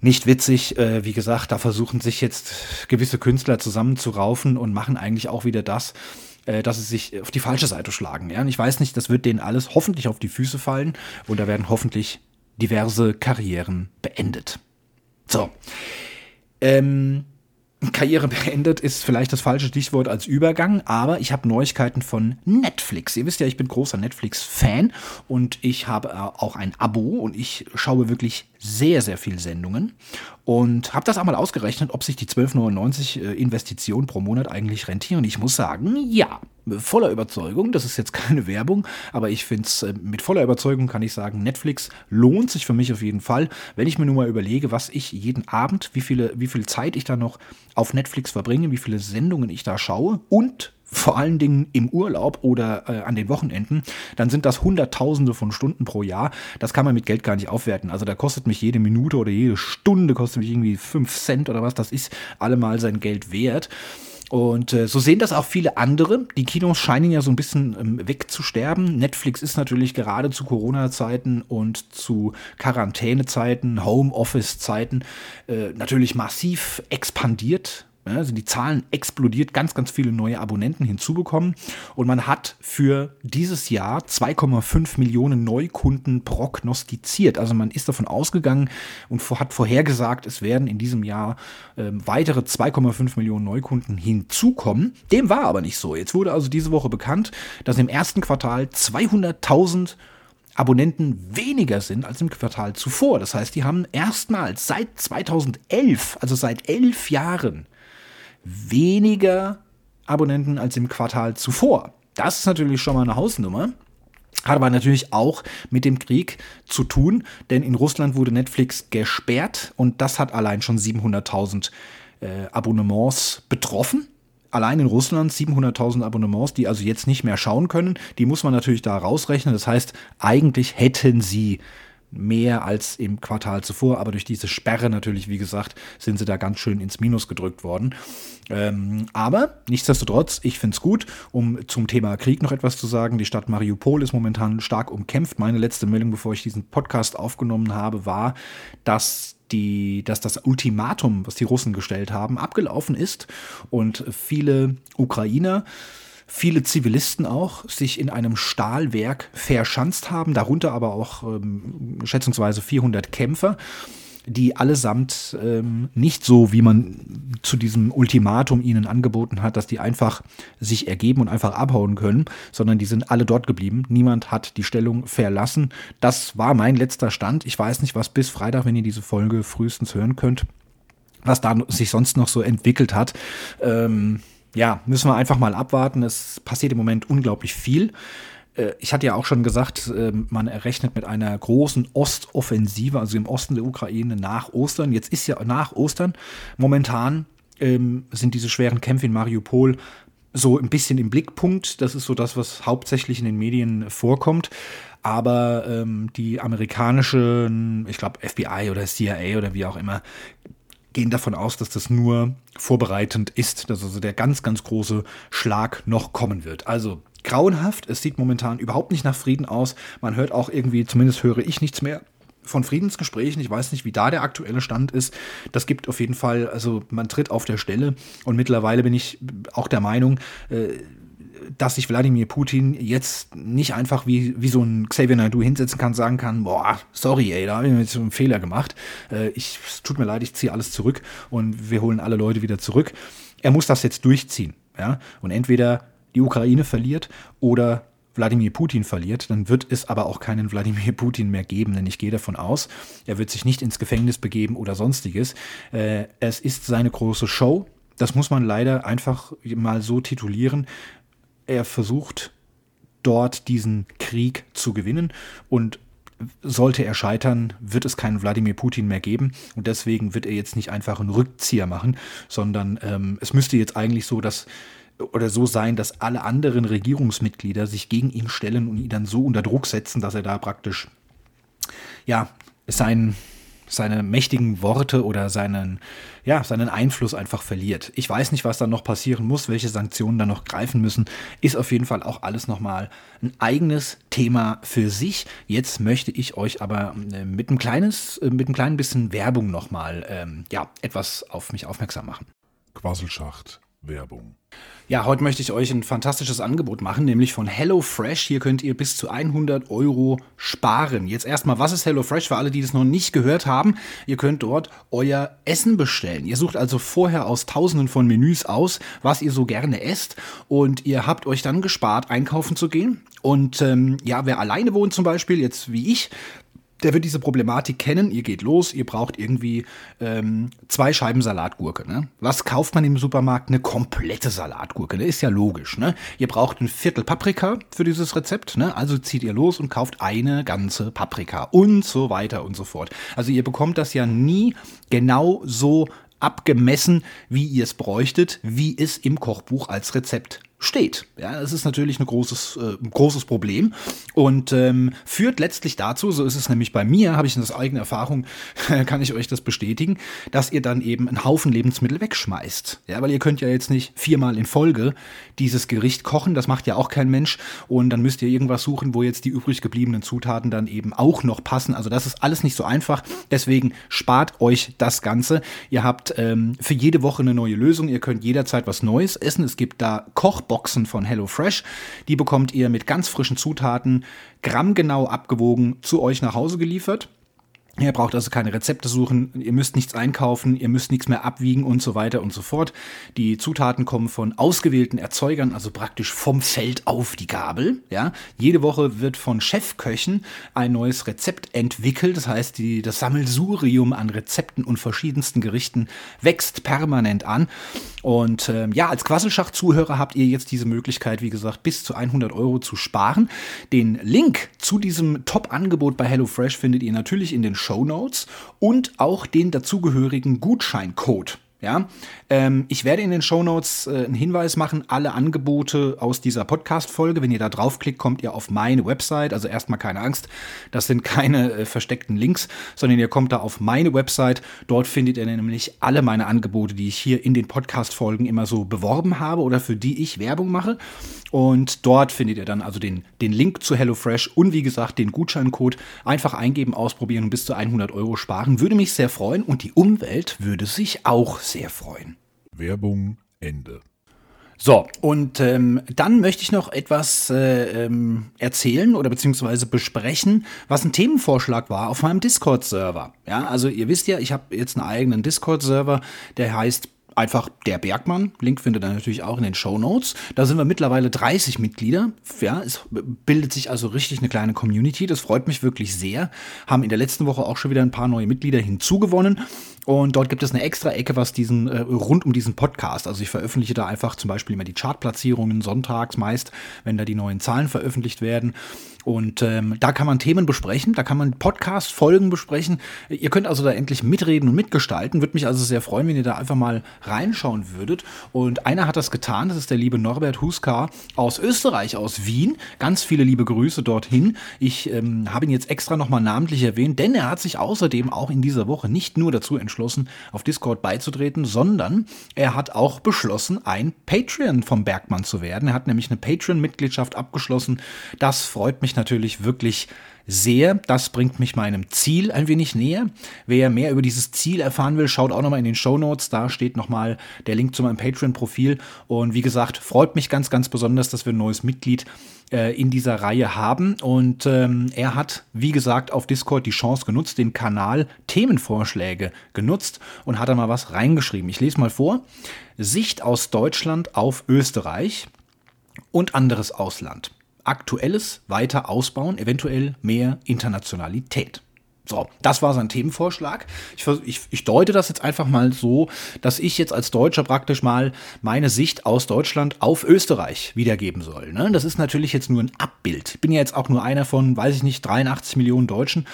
nicht witzig. Äh, wie gesagt, da versuchen sich jetzt gewisse Künstler zusammenzuraufen und machen eigentlich auch wieder das, äh, dass sie sich auf die falsche Seite schlagen. Ja? Und ich weiß nicht, das wird denen alles hoffentlich auf die Füße fallen und da werden hoffentlich diverse Karrieren beendet. So. Ähm, Karriere beendet ist vielleicht das falsche Stichwort als Übergang, aber ich habe Neuigkeiten von Netflix. Ihr wisst ja, ich bin großer Netflix-Fan und ich habe auch ein Abo und ich schaue wirklich sehr, sehr viele Sendungen und habe das einmal ausgerechnet, ob sich die 12,99 äh, Investitionen pro Monat eigentlich rentieren. Ich muss sagen, ja, voller Überzeugung. Das ist jetzt *laughs* keine Werbung, aber ich finde es äh, mit voller Überzeugung kann ich sagen, Netflix lohnt sich für mich auf jeden Fall. Wenn ich mir nur mal überlege, was ich jeden Abend, wie, viele, wie viel Zeit ich da noch auf Netflix verbringe, wie viele Sendungen ich da schaue und vor allen Dingen im Urlaub oder äh, an den Wochenenden, dann sind das Hunderttausende von Stunden pro Jahr. Das kann man mit Geld gar nicht aufwerten. Also da kostet mich jede Minute oder jede Stunde kostet mich irgendwie 5 Cent oder was. Das ist allemal sein Geld wert. Und äh, so sehen das auch viele andere. Die Kinos scheinen ja so ein bisschen ähm, wegzusterben. Netflix ist natürlich gerade zu Corona-Zeiten und zu Quarantäne-Zeiten, Homeoffice-Zeiten äh, natürlich massiv expandiert also die Zahlen explodiert, ganz, ganz viele neue Abonnenten hinzubekommen. Und man hat für dieses Jahr 2,5 Millionen Neukunden prognostiziert. Also man ist davon ausgegangen und hat vorhergesagt, es werden in diesem Jahr äh, weitere 2,5 Millionen Neukunden hinzukommen. Dem war aber nicht so. Jetzt wurde also diese Woche bekannt, dass im ersten Quartal 200.000 Abonnenten weniger sind als im Quartal zuvor. Das heißt, die haben erstmals seit 2011, also seit elf Jahren, weniger Abonnenten als im Quartal zuvor. Das ist natürlich schon mal eine Hausnummer. Hat aber natürlich auch mit dem Krieg zu tun, denn in Russland wurde Netflix gesperrt und das hat allein schon 700.000 äh, Abonnements betroffen. Allein in Russland 700.000 Abonnements, die also jetzt nicht mehr schauen können. Die muss man natürlich da rausrechnen. Das heißt, eigentlich hätten sie mehr als im Quartal zuvor, aber durch diese Sperre natürlich, wie gesagt, sind sie da ganz schön ins Minus gedrückt worden. Ähm, aber nichtsdestotrotz, ich finde es gut, um zum Thema Krieg noch etwas zu sagen. Die Stadt Mariupol ist momentan stark umkämpft. Meine letzte Meldung, bevor ich diesen Podcast aufgenommen habe, war, dass die, dass das Ultimatum, was die Russen gestellt haben, abgelaufen ist und viele Ukrainer viele Zivilisten auch sich in einem Stahlwerk verschanzt haben, darunter aber auch ähm, schätzungsweise 400 Kämpfer die allesamt ähm, nicht so, wie man zu diesem Ultimatum ihnen angeboten hat, dass die einfach sich ergeben und einfach abhauen können, sondern die sind alle dort geblieben. Niemand hat die Stellung verlassen. Das war mein letzter Stand. Ich weiß nicht, was bis Freitag, wenn ihr diese Folge frühestens hören könnt, was da sich sonst noch so entwickelt hat. Ähm, ja, müssen wir einfach mal abwarten. Es passiert im Moment unglaublich viel. Äh, ich hatte ja auch schon gesagt, ähm, man errechnet mit einer großen Ostoffensive, also im Osten der Ukraine nach Ostern. Jetzt ist ja nach Ostern. Momentan ähm, sind diese schweren Kämpfe in Mariupol so ein bisschen im Blickpunkt. Das ist so das, was hauptsächlich in den Medien vorkommt. Aber ähm, die amerikanischen, ich glaube FBI oder CIA oder wie auch immer, gehen davon aus, dass das nur vorbereitend ist, dass also der ganz, ganz große Schlag noch kommen wird. Also grauenhaft, es sieht momentan überhaupt nicht nach Frieden aus. Man hört auch irgendwie, zumindest höre ich nichts mehr von Friedensgesprächen. Ich weiß nicht, wie da der aktuelle Stand ist. Das gibt auf jeden Fall, also man tritt auf der Stelle und mittlerweile bin ich auch der Meinung, äh, dass sich Wladimir Putin jetzt nicht einfach wie, wie so ein Xavier Naidoo hinsetzen kann, sagen kann, boah, sorry, ey, da habe ich jetzt einen Fehler gemacht. Äh, ich, es tut mir leid, ich ziehe alles zurück und wir holen alle Leute wieder zurück. Er muss das jetzt durchziehen. Ja? Und entweder die Ukraine verliert oder Wladimir Putin verliert, dann wird es aber auch keinen Wladimir Putin mehr geben, denn ich gehe davon aus, er wird sich nicht ins Gefängnis begeben oder sonstiges. Äh, es ist seine große Show. Das muss man leider einfach mal so titulieren. Er versucht dort diesen Krieg zu gewinnen. Und sollte er scheitern, wird es keinen Wladimir Putin mehr geben. Und deswegen wird er jetzt nicht einfach einen Rückzieher machen, sondern ähm, es müsste jetzt eigentlich so, dass oder so sein, dass alle anderen Regierungsmitglieder sich gegen ihn stellen und ihn dann so unter Druck setzen, dass er da praktisch ja sein seine mächtigen Worte oder seinen, ja, seinen Einfluss einfach verliert. Ich weiß nicht, was da noch passieren muss, welche Sanktionen da noch greifen müssen. Ist auf jeden Fall auch alles nochmal ein eigenes Thema für sich. Jetzt möchte ich euch aber äh, mit einem kleines, äh, mit einem kleinen bisschen Werbung nochmal, ähm, ja, etwas auf mich aufmerksam machen. Quasselschacht Werbung. Ja, heute möchte ich euch ein fantastisches Angebot machen, nämlich von HelloFresh. Hier könnt ihr bis zu 100 Euro sparen. Jetzt erstmal, was ist HelloFresh für alle, die das noch nicht gehört haben? Ihr könnt dort euer Essen bestellen. Ihr sucht also vorher aus tausenden von Menüs aus, was ihr so gerne esst und ihr habt euch dann gespart, einkaufen zu gehen. Und ähm, ja, wer alleine wohnt zum Beispiel, jetzt wie ich, der wird diese Problematik kennen. Ihr geht los, ihr braucht irgendwie ähm, zwei Scheiben Salatgurke. Ne? Was kauft man im Supermarkt? Eine komplette Salatgurke. Ne? Ist ja logisch. Ne? Ihr braucht ein Viertel Paprika für dieses Rezept. Ne? Also zieht ihr los und kauft eine ganze Paprika und so weiter und so fort. Also ihr bekommt das ja nie genau so abgemessen, wie ihr es bräuchtet, wie es im Kochbuch als Rezept steht. Ja, das ist natürlich ein großes, äh, großes Problem und ähm, führt letztlich dazu, so ist es nämlich bei mir, habe ich das eigene Erfahrung, *laughs* kann ich euch das bestätigen, dass ihr dann eben einen Haufen Lebensmittel wegschmeißt. Ja, weil ihr könnt ja jetzt nicht viermal in Folge dieses Gericht kochen, das macht ja auch kein Mensch und dann müsst ihr irgendwas suchen, wo jetzt die übrig gebliebenen Zutaten dann eben auch noch passen. Also das ist alles nicht so einfach, deswegen spart euch das Ganze. Ihr habt ähm, für jede Woche eine neue Lösung, ihr könnt jederzeit was Neues essen. Es gibt da Koch Boxen von HelloFresh. Die bekommt ihr mit ganz frischen Zutaten grammgenau abgewogen zu euch nach Hause geliefert. Ihr braucht also keine Rezepte suchen, ihr müsst nichts einkaufen, ihr müsst nichts mehr abwiegen und so weiter und so fort. Die Zutaten kommen von ausgewählten Erzeugern, also praktisch vom Feld auf die Gabel. Ja? Jede Woche wird von Chefköchen ein neues Rezept entwickelt. Das heißt, die, das Sammelsurium an Rezepten und verschiedensten Gerichten wächst permanent an. Und ähm, ja, als Quasselschacht-Zuhörer habt ihr jetzt diese Möglichkeit, wie gesagt, bis zu 100 Euro zu sparen. Den Link zu diesem Top-Angebot bei HelloFresh findet ihr natürlich in den Show Notes und auch den dazugehörigen Gutscheincode. Ja, ähm, ich werde in den Show Notes äh, einen Hinweis machen, alle Angebote aus dieser Podcast-Folge. Wenn ihr da draufklickt, kommt ihr auf meine Website. Also erstmal keine Angst, das sind keine äh, versteckten Links, sondern ihr kommt da auf meine Website. Dort findet ihr nämlich alle meine Angebote, die ich hier in den Podcast-Folgen immer so beworben habe oder für die ich Werbung mache. Und dort findet ihr dann also den, den Link zu HelloFresh und wie gesagt den Gutscheincode. Einfach eingeben, ausprobieren und bis zu 100 Euro sparen. Würde mich sehr freuen und die Umwelt würde sich auch sehr freuen. Werbung Ende. So, und ähm, dann möchte ich noch etwas äh, ähm, erzählen oder beziehungsweise besprechen, was ein Themenvorschlag war auf meinem Discord-Server. Ja, also ihr wisst ja, ich habe jetzt einen eigenen Discord-Server, der heißt einfach der Bergmann. Link findet ihr natürlich auch in den Show Notes. Da sind wir mittlerweile 30 Mitglieder. Ja, es bildet sich also richtig eine kleine Community. Das freut mich wirklich sehr. Haben in der letzten Woche auch schon wieder ein paar neue Mitglieder hinzugewonnen. Und dort gibt es eine extra Ecke, was diesen äh, rund um diesen Podcast. Also ich veröffentliche da einfach zum Beispiel immer die Chartplatzierungen sonntags meist, wenn da die neuen Zahlen veröffentlicht werden. Und ähm, da kann man Themen besprechen, da kann man Podcast-Folgen besprechen. Ihr könnt also da endlich mitreden und mitgestalten. Würde mich also sehr freuen, wenn ihr da einfach mal reinschauen würdet. Und einer hat das getan, das ist der liebe Norbert Huska aus Österreich, aus Wien. Ganz viele liebe Grüße dorthin. Ich ähm, habe ihn jetzt extra nochmal namentlich erwähnt, denn er hat sich außerdem auch in dieser Woche nicht nur dazu entschlossen, auf Discord beizutreten, sondern er hat auch beschlossen, ein Patreon vom Bergmann zu werden. Er hat nämlich eine Patreon-Mitgliedschaft abgeschlossen. Das freut mich natürlich wirklich sehr. Das bringt mich meinem Ziel ein wenig näher. Wer mehr über dieses Ziel erfahren will, schaut auch nochmal in den Show Notes. Da steht nochmal der Link zu meinem Patreon-Profil. Und wie gesagt, freut mich ganz, ganz besonders, dass wir ein neues Mitglied äh, in dieser Reihe haben. Und ähm, er hat, wie gesagt, auf Discord die Chance genutzt, den Kanal Themenvorschläge genutzt und hat da mal was reingeschrieben. Ich lese mal vor. Sicht aus Deutschland auf Österreich und anderes Ausland. Aktuelles weiter ausbauen, eventuell mehr Internationalität. So, das war sein Themenvorschlag. Ich, ich, ich, deute das jetzt einfach mal so, dass ich jetzt als Deutscher praktisch mal meine Sicht aus Deutschland auf Österreich wiedergeben soll. Ne? Das ist natürlich jetzt nur ein Abbild. Ich bin ja jetzt auch nur einer von, weiß ich nicht, 83 Millionen Deutschen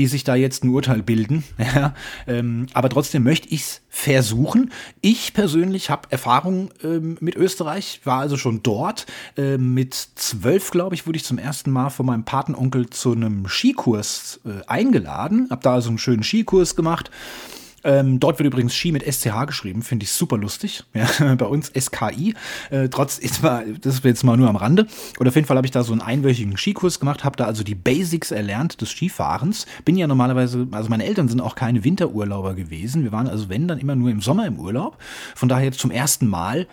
die sich da jetzt ein Urteil bilden. *laughs* Ja, ähm, aber trotzdem möchte ich es versuchen. Ich persönlich habe Erfahrung ähm, mit Österreich, war also schon dort. Ähm, mit zwölf, glaube ich, wurde ich zum ersten Mal von meinem Patenonkel zu einem Skikurs äh, eingeladen. Habe da also einen schönen Skikurs gemacht. Ähm, dort wird übrigens Ski mit SCH geschrieben, finde ich super lustig. *laughs* Ja, bei uns SKI. Äh, trotz, ist mal, das ist jetzt mal nur am Rande. Und auf jeden Fall habe ich da so einen einwöchigen Skikurs gemacht, habe da also die Basics erlernt des Skifahrens. Bin ja normalerweise, also meine Eltern sind auch keine Winterurlauber gewesen. Wir waren also, wenn, dann immer nur im Sommer im Urlaub. Von daher jetzt zum ersten Mal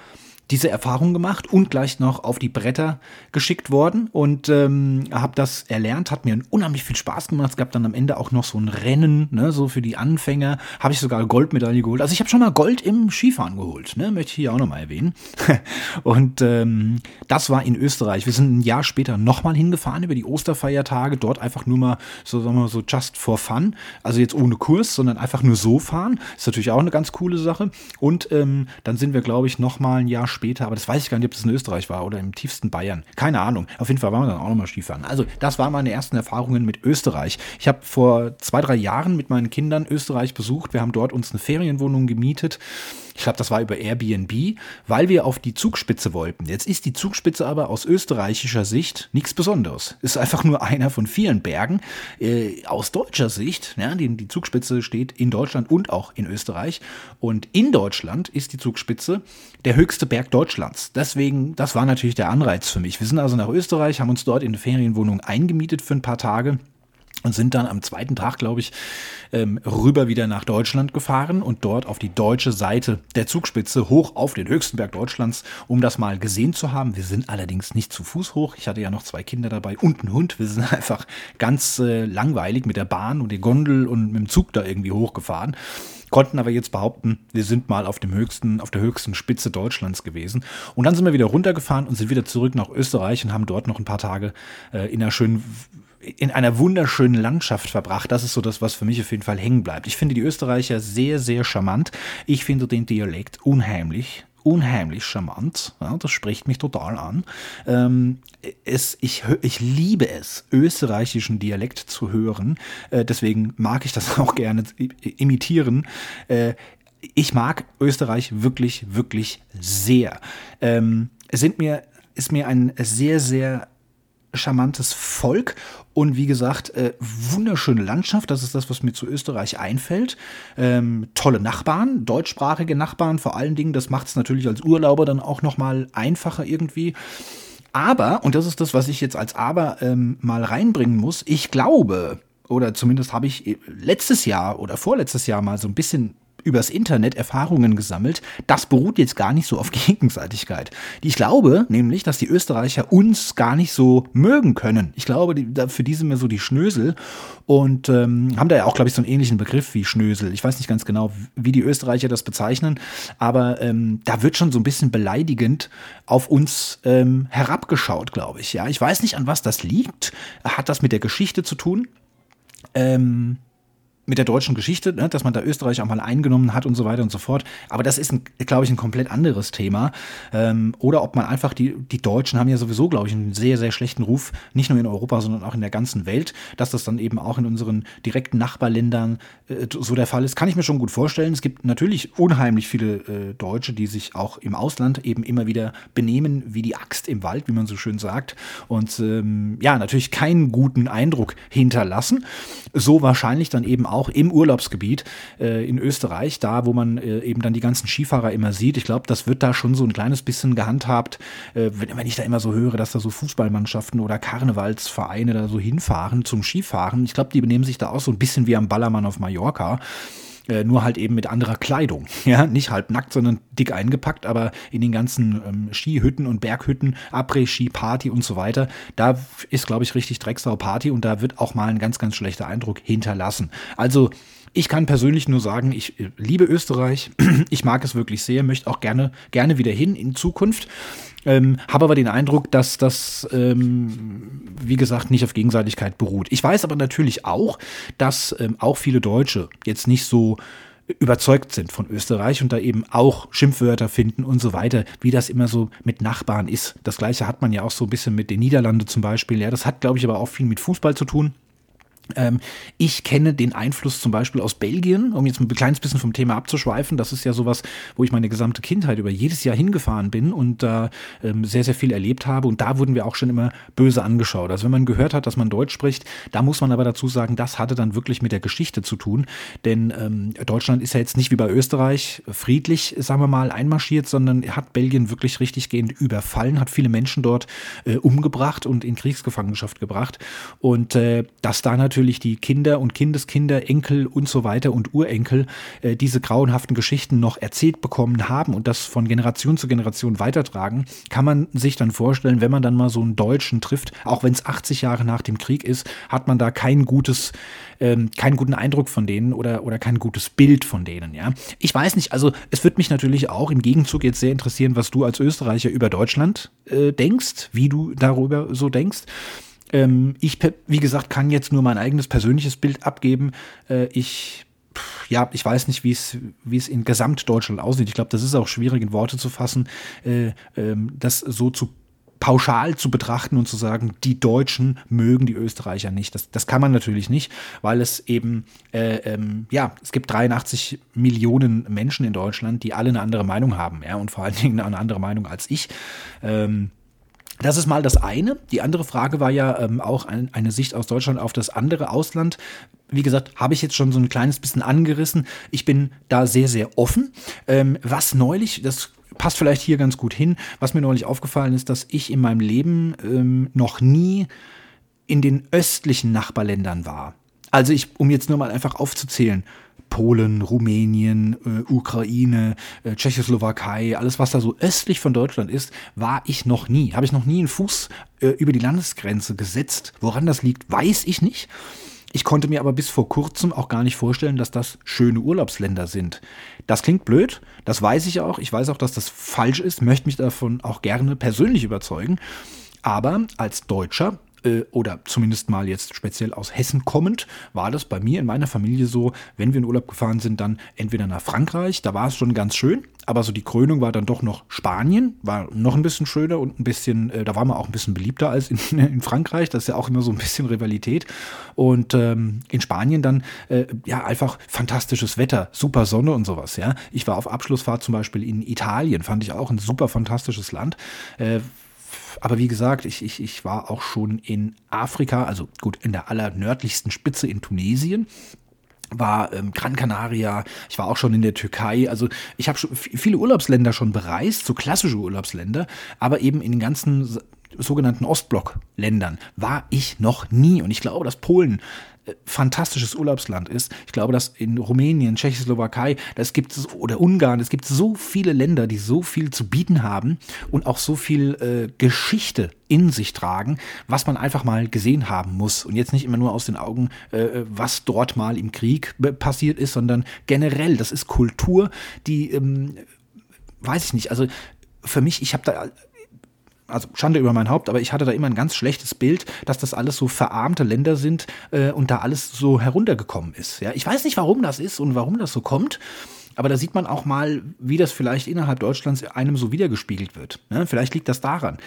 diese Erfahrung gemacht und gleich noch auf die Bretter geschickt worden und ähm, habe das erlernt, hat mir unheimlich viel Spaß gemacht. Es gab dann am Ende auch noch so ein Rennen, ne, so für die Anfänger. Habe ich sogar Goldmedaille geholt. Also ich habe schon mal Gold im Skifahren geholt, ne, möchte ich hier auch nochmal erwähnen. *laughs* und ähm, das war in Österreich. Wir sind ein Jahr später nochmal hingefahren über die Osterfeiertage, dort einfach nur mal so, sagen wir mal, so just for fun. Also jetzt ohne Kurs, sondern einfach nur so fahren. Ist natürlich auch eine ganz coole Sache. Und ähm, dann sind wir, glaube ich, nochmal ein Jahr später später, aber das weiß ich gar nicht, ob das in Österreich war oder im tiefsten Bayern. Keine Ahnung. Auf jeden Fall waren wir dann auch nochmal Skifahren. Also, das waren meine ersten Erfahrungen mit Österreich. Ich habe vor zwei, drei Jahren mit meinen Kindern Österreich besucht. Wir haben dort uns eine Ferienwohnung gemietet ich glaube, das war über Airbnb, weil wir auf die Zugspitze wollten. Jetzt ist die Zugspitze aber aus österreichischer Sicht nichts Besonderes. Ist einfach nur einer von vielen Bergen. Äh, aus deutscher Sicht, ja, die, die Zugspitze steht in Deutschland und auch in Österreich. Und in Deutschland ist die Zugspitze der höchste Berg Deutschlands. Deswegen, das war natürlich der Anreiz für mich. Wir sind also nach Österreich, haben uns dort in eine Ferienwohnung eingemietet für ein paar Tage und sind dann am zweiten Tag, glaube ich, ähm, rüber wieder nach Deutschland gefahren und dort auf die deutsche Seite der Zugspitze hoch auf den höchsten Berg Deutschlands, um das mal gesehen zu haben. Wir sind allerdings nicht zu Fuß hoch. Ich hatte ja noch zwei Kinder dabei und einen Hund. Wir sind *laughs* einfach ganz äh, langweilig mit der Bahn und der Gondel und mit dem Zug da irgendwie hochgefahren konnten aber jetzt behaupten, wir sind mal auf dem höchsten, auf der höchsten Spitze Deutschlands gewesen. Und dann sind wir wieder runtergefahren und sind wieder zurück nach Österreich und haben dort noch ein paar Tage äh, in einer schönen in einer wunderschönen Landschaft verbracht. Das ist so das, was für mich auf jeden Fall hängen bleibt. Ich finde die Österreicher sehr, sehr charmant. Ich finde den Dialekt unheimlich unheimlich charmant. Ja, das spricht mich total an. Ähm, es, ich, ich liebe es, österreichischen Dialekt zu hören. Äh, deswegen mag ich das *laughs* auch gerne imitieren. Äh, ich mag Österreich wirklich, wirklich sehr. Ähm, sind mir, ist mir ein sehr, sehr charmantes Volk und wie gesagt, äh, wunderschöne Landschaft. Das ist das, was mir zu Österreich einfällt. Ähm, tolle Nachbarn, deutschsprachige Nachbarn vor allen Dingen. Das macht es natürlich als Urlauber dann auch noch mal einfacher irgendwie. Aber, und das ist das, was ich jetzt als Aber ähm, mal reinbringen muss, ich glaube, oder zumindest habe ich äh, letztes Jahr oder vorletztes Jahr mal so ein bisschen übers Internet Erfahrungen gesammelt. Das beruht jetzt gar nicht so auf *laughs* Gegenseitigkeit. Ich glaube nämlich, dass die Österreicher uns gar nicht so mögen können. Ich glaube, für die sind wir so die Schnösel und ähm, haben da ja auch, glaube ich, so einen ähnlichen Begriff wie Schnösel. Ich weiß nicht ganz genau, wie die Österreicher das bezeichnen, aber ähm, da wird schon so ein bisschen beleidigend auf uns ähm, herabgeschaut, glaube ich. Ja, ich weiß nicht, an was das liegt. Hat das mit der Geschichte zu tun? Ähm, mit der deutschen Geschichte, ne, dass man da Österreich auch mal eingenommen hat und so weiter und so fort. Aber das ist, glaube ich, ein komplett anderes Thema. Ähm, oder ob man einfach, die, die Deutschen haben ja sowieso, glaube ich, einen sehr, sehr schlechten Ruf, nicht nur in Europa, sondern auch in der ganzen Welt, dass das dann eben auch in unseren direkten Nachbarländern äh, so der Fall ist, kann ich mir schon gut vorstellen. Es gibt natürlich unheimlich viele äh, Deutsche, die sich auch im Ausland eben immer wieder benehmen wie die Axt im Wald, wie man so schön sagt. Und ähm, ja, natürlich keinen guten Eindruck hinterlassen. So wahrscheinlich dann eben auch auch im Urlaubsgebiet äh, in Österreich, da wo man äh, eben dann die ganzen Skifahrer immer sieht. Ich glaube, das wird da schon so ein kleines bisschen gehandhabt, äh, wenn, wenn ich da immer so höre, dass da so Fußballmannschaften oder Karnevalsvereine da so hinfahren zum Skifahren. Ich glaube, die benehmen sich da auch so ein bisschen wie am Ballermann auf Mallorca äh, nur halt eben mit anderer Kleidung. *laughs* Ja, nicht halb nackt, sondern dick eingepackt, aber in den ganzen ähm, Skihütten und Berghütten, Après-Ski-Party und so weiter, da ist, glaube ich, richtig Drecksau-Party und da wird auch mal ein ganz, ganz schlechter Eindruck hinterlassen. Also Ich kann persönlich nur sagen, ich äh, liebe Österreich. *clears throat* Ich mag es wirklich sehr, möchte auch gerne, gerne wieder hin in Zukunft. Ähm, habe aber den Eindruck, dass das, ähm, wie gesagt, nicht auf Gegenseitigkeit beruht. Ich weiß aber natürlich auch, dass ähm, auch viele Deutsche jetzt nicht so überzeugt sind von Österreich und da eben auch Schimpfwörter finden und so weiter, wie das immer so mit Nachbarn ist. Das gleiche hat man ja auch so ein bisschen mit den Niederlanden zum Beispiel. Ja, das hat, glaube ich, aber auch viel mit Fußball zu tun. Ähm, ich kenne den Einfluss zum Beispiel aus Belgien, um jetzt ein kleines bisschen vom Thema abzuschweifen. Das ist ja sowas, wo ich meine gesamte Kindheit über jedes Jahr hingefahren bin und da ähm, sehr, sehr viel erlebt habe. Und da wurden wir auch schon immer böse angeschaut. Also wenn man gehört hat, dass man Deutsch spricht, da muss man aber dazu sagen, das hatte dann wirklich mit der Geschichte zu tun. Denn ähm, Deutschland ist ja jetzt nicht wie bei Österreich friedlich, sagen wir mal, einmarschiert, sondern hat Belgien wirklich richtiggehend überfallen, hat viele Menschen dort äh, umgebracht und in Kriegsgefangenschaft gebracht. Und äh, das da natürlich natürlich die Kinder und Kindeskinder, Enkel und so weiter und Urenkel äh, diese grauenhaften Geschichten noch erzählt bekommen haben und das von Generation zu Generation weitertragen, kann man sich dann vorstellen, wenn man dann mal so einen Deutschen trifft, auch wenn es 80 Jahre nach dem Krieg ist, hat man da kein gutes, ähm, keinen guten Eindruck von denen oder, oder kein gutes Bild von denen, ja. Ich weiß nicht, also es wird mich natürlich auch im Gegenzug jetzt sehr interessieren, was du als Österreicher über Deutschland äh, denkst, wie du darüber so denkst. Ähm, ich, wie gesagt, kann jetzt nur mein eigenes persönliches Bild abgeben. Äh, ich ja, ich weiß nicht, wie es, in Gesamtdeutschland aussieht. Ich glaube, das ist auch schwierig in Worte zu fassen, äh, ähm, das so zu pauschal zu betrachten und zu sagen, die Deutschen mögen die Österreicher nicht. Das, das kann man natürlich nicht, weil es eben, äh, ähm, ja, es gibt 83 Millionen Menschen in Deutschland, die alle eine andere Meinung haben, ja, und vor allen Dingen eine andere Meinung als ich. Ähm, das ist mal das eine. Die andere Frage war ja ähm, auch ein, eine Sicht aus Deutschland auf das andere Ausland. Wie gesagt, habe ich jetzt schon so ein kleines bisschen angerissen. Ich bin da sehr, sehr offen. Ähm, was neulich, das passt vielleicht hier ganz gut hin, was mir neulich aufgefallen ist, dass ich in meinem Leben ähm, noch nie in den östlichen Nachbarländern war. Also ich, um jetzt nur mal einfach aufzuzählen, Polen, Rumänien, äh, Ukraine, äh, Tschechoslowakei, alles was da so östlich von Deutschland ist, war ich noch nie. Habe ich noch nie einen Fuß äh, über die Landesgrenze gesetzt. Woran das liegt, weiß ich nicht. Ich konnte mir aber bis vor kurzem auch gar nicht vorstellen, dass das schöne Urlaubsländer sind. Das klingt blöd, das weiß ich auch. Ich weiß auch, dass das falsch ist, möchte mich davon auch gerne persönlich überzeugen. Aber als Deutscher äh, oder zumindest mal jetzt speziell aus Hessen kommend, war das bei mir in meiner Familie so, wenn wir in Urlaub gefahren sind, dann entweder nach Frankreich, da war es schon ganz schön, aber so die Krönung war dann doch noch Spanien, war noch ein bisschen schöner und ein bisschen, äh, da war man auch ein bisschen beliebter als in, *laughs* in, Frankreich, das ist ja auch immer so ein bisschen Rivalität. Und ähm, in Spanien dann, äh, ja, einfach fantastisches Wetter, super Sonne und sowas, ja. Ich war auf Abschlussfahrt zum Beispiel in Italien, fand ich auch ein super fantastisches Land. Äh, aber wie gesagt, ich, ich, ich war auch schon in Afrika, also gut, in der allernördlichsten Spitze in Tunesien war ähm, Gran Canaria, ich war auch schon in der Türkei, also ich habe viele Urlaubsländer schon bereist, so klassische Urlaubsländer, aber eben in den ganzen sogenannten Ostblock-Ländern war ich noch nie. Und ich glaube, dass Polen fantastisches Urlaubsland ist. Ich glaube, dass in Rumänien, Tschechoslowakei, das gibt es, oder Ungarn, es gibt so viele Länder, die so viel zu bieten haben und auch so viel äh, Geschichte in sich tragen, was man einfach mal gesehen haben muss. Und jetzt nicht immer nur aus den Augen, äh, was dort mal im Krieg passiert ist, sondern generell, das ist Kultur, die, ähm, weiß ich nicht, also für mich, ich habe da also Schande über mein Haupt, aber ich hatte da immer ein ganz schlechtes Bild, dass das alles so verarmte Länder sind äh, und da alles so heruntergekommen ist. Ja, ich weiß nicht, warum das ist und warum das so kommt. Aber da sieht man auch mal, wie das vielleicht innerhalb Deutschlands einem so wiedergespiegelt wird. Ja, ne? vielleicht liegt das daran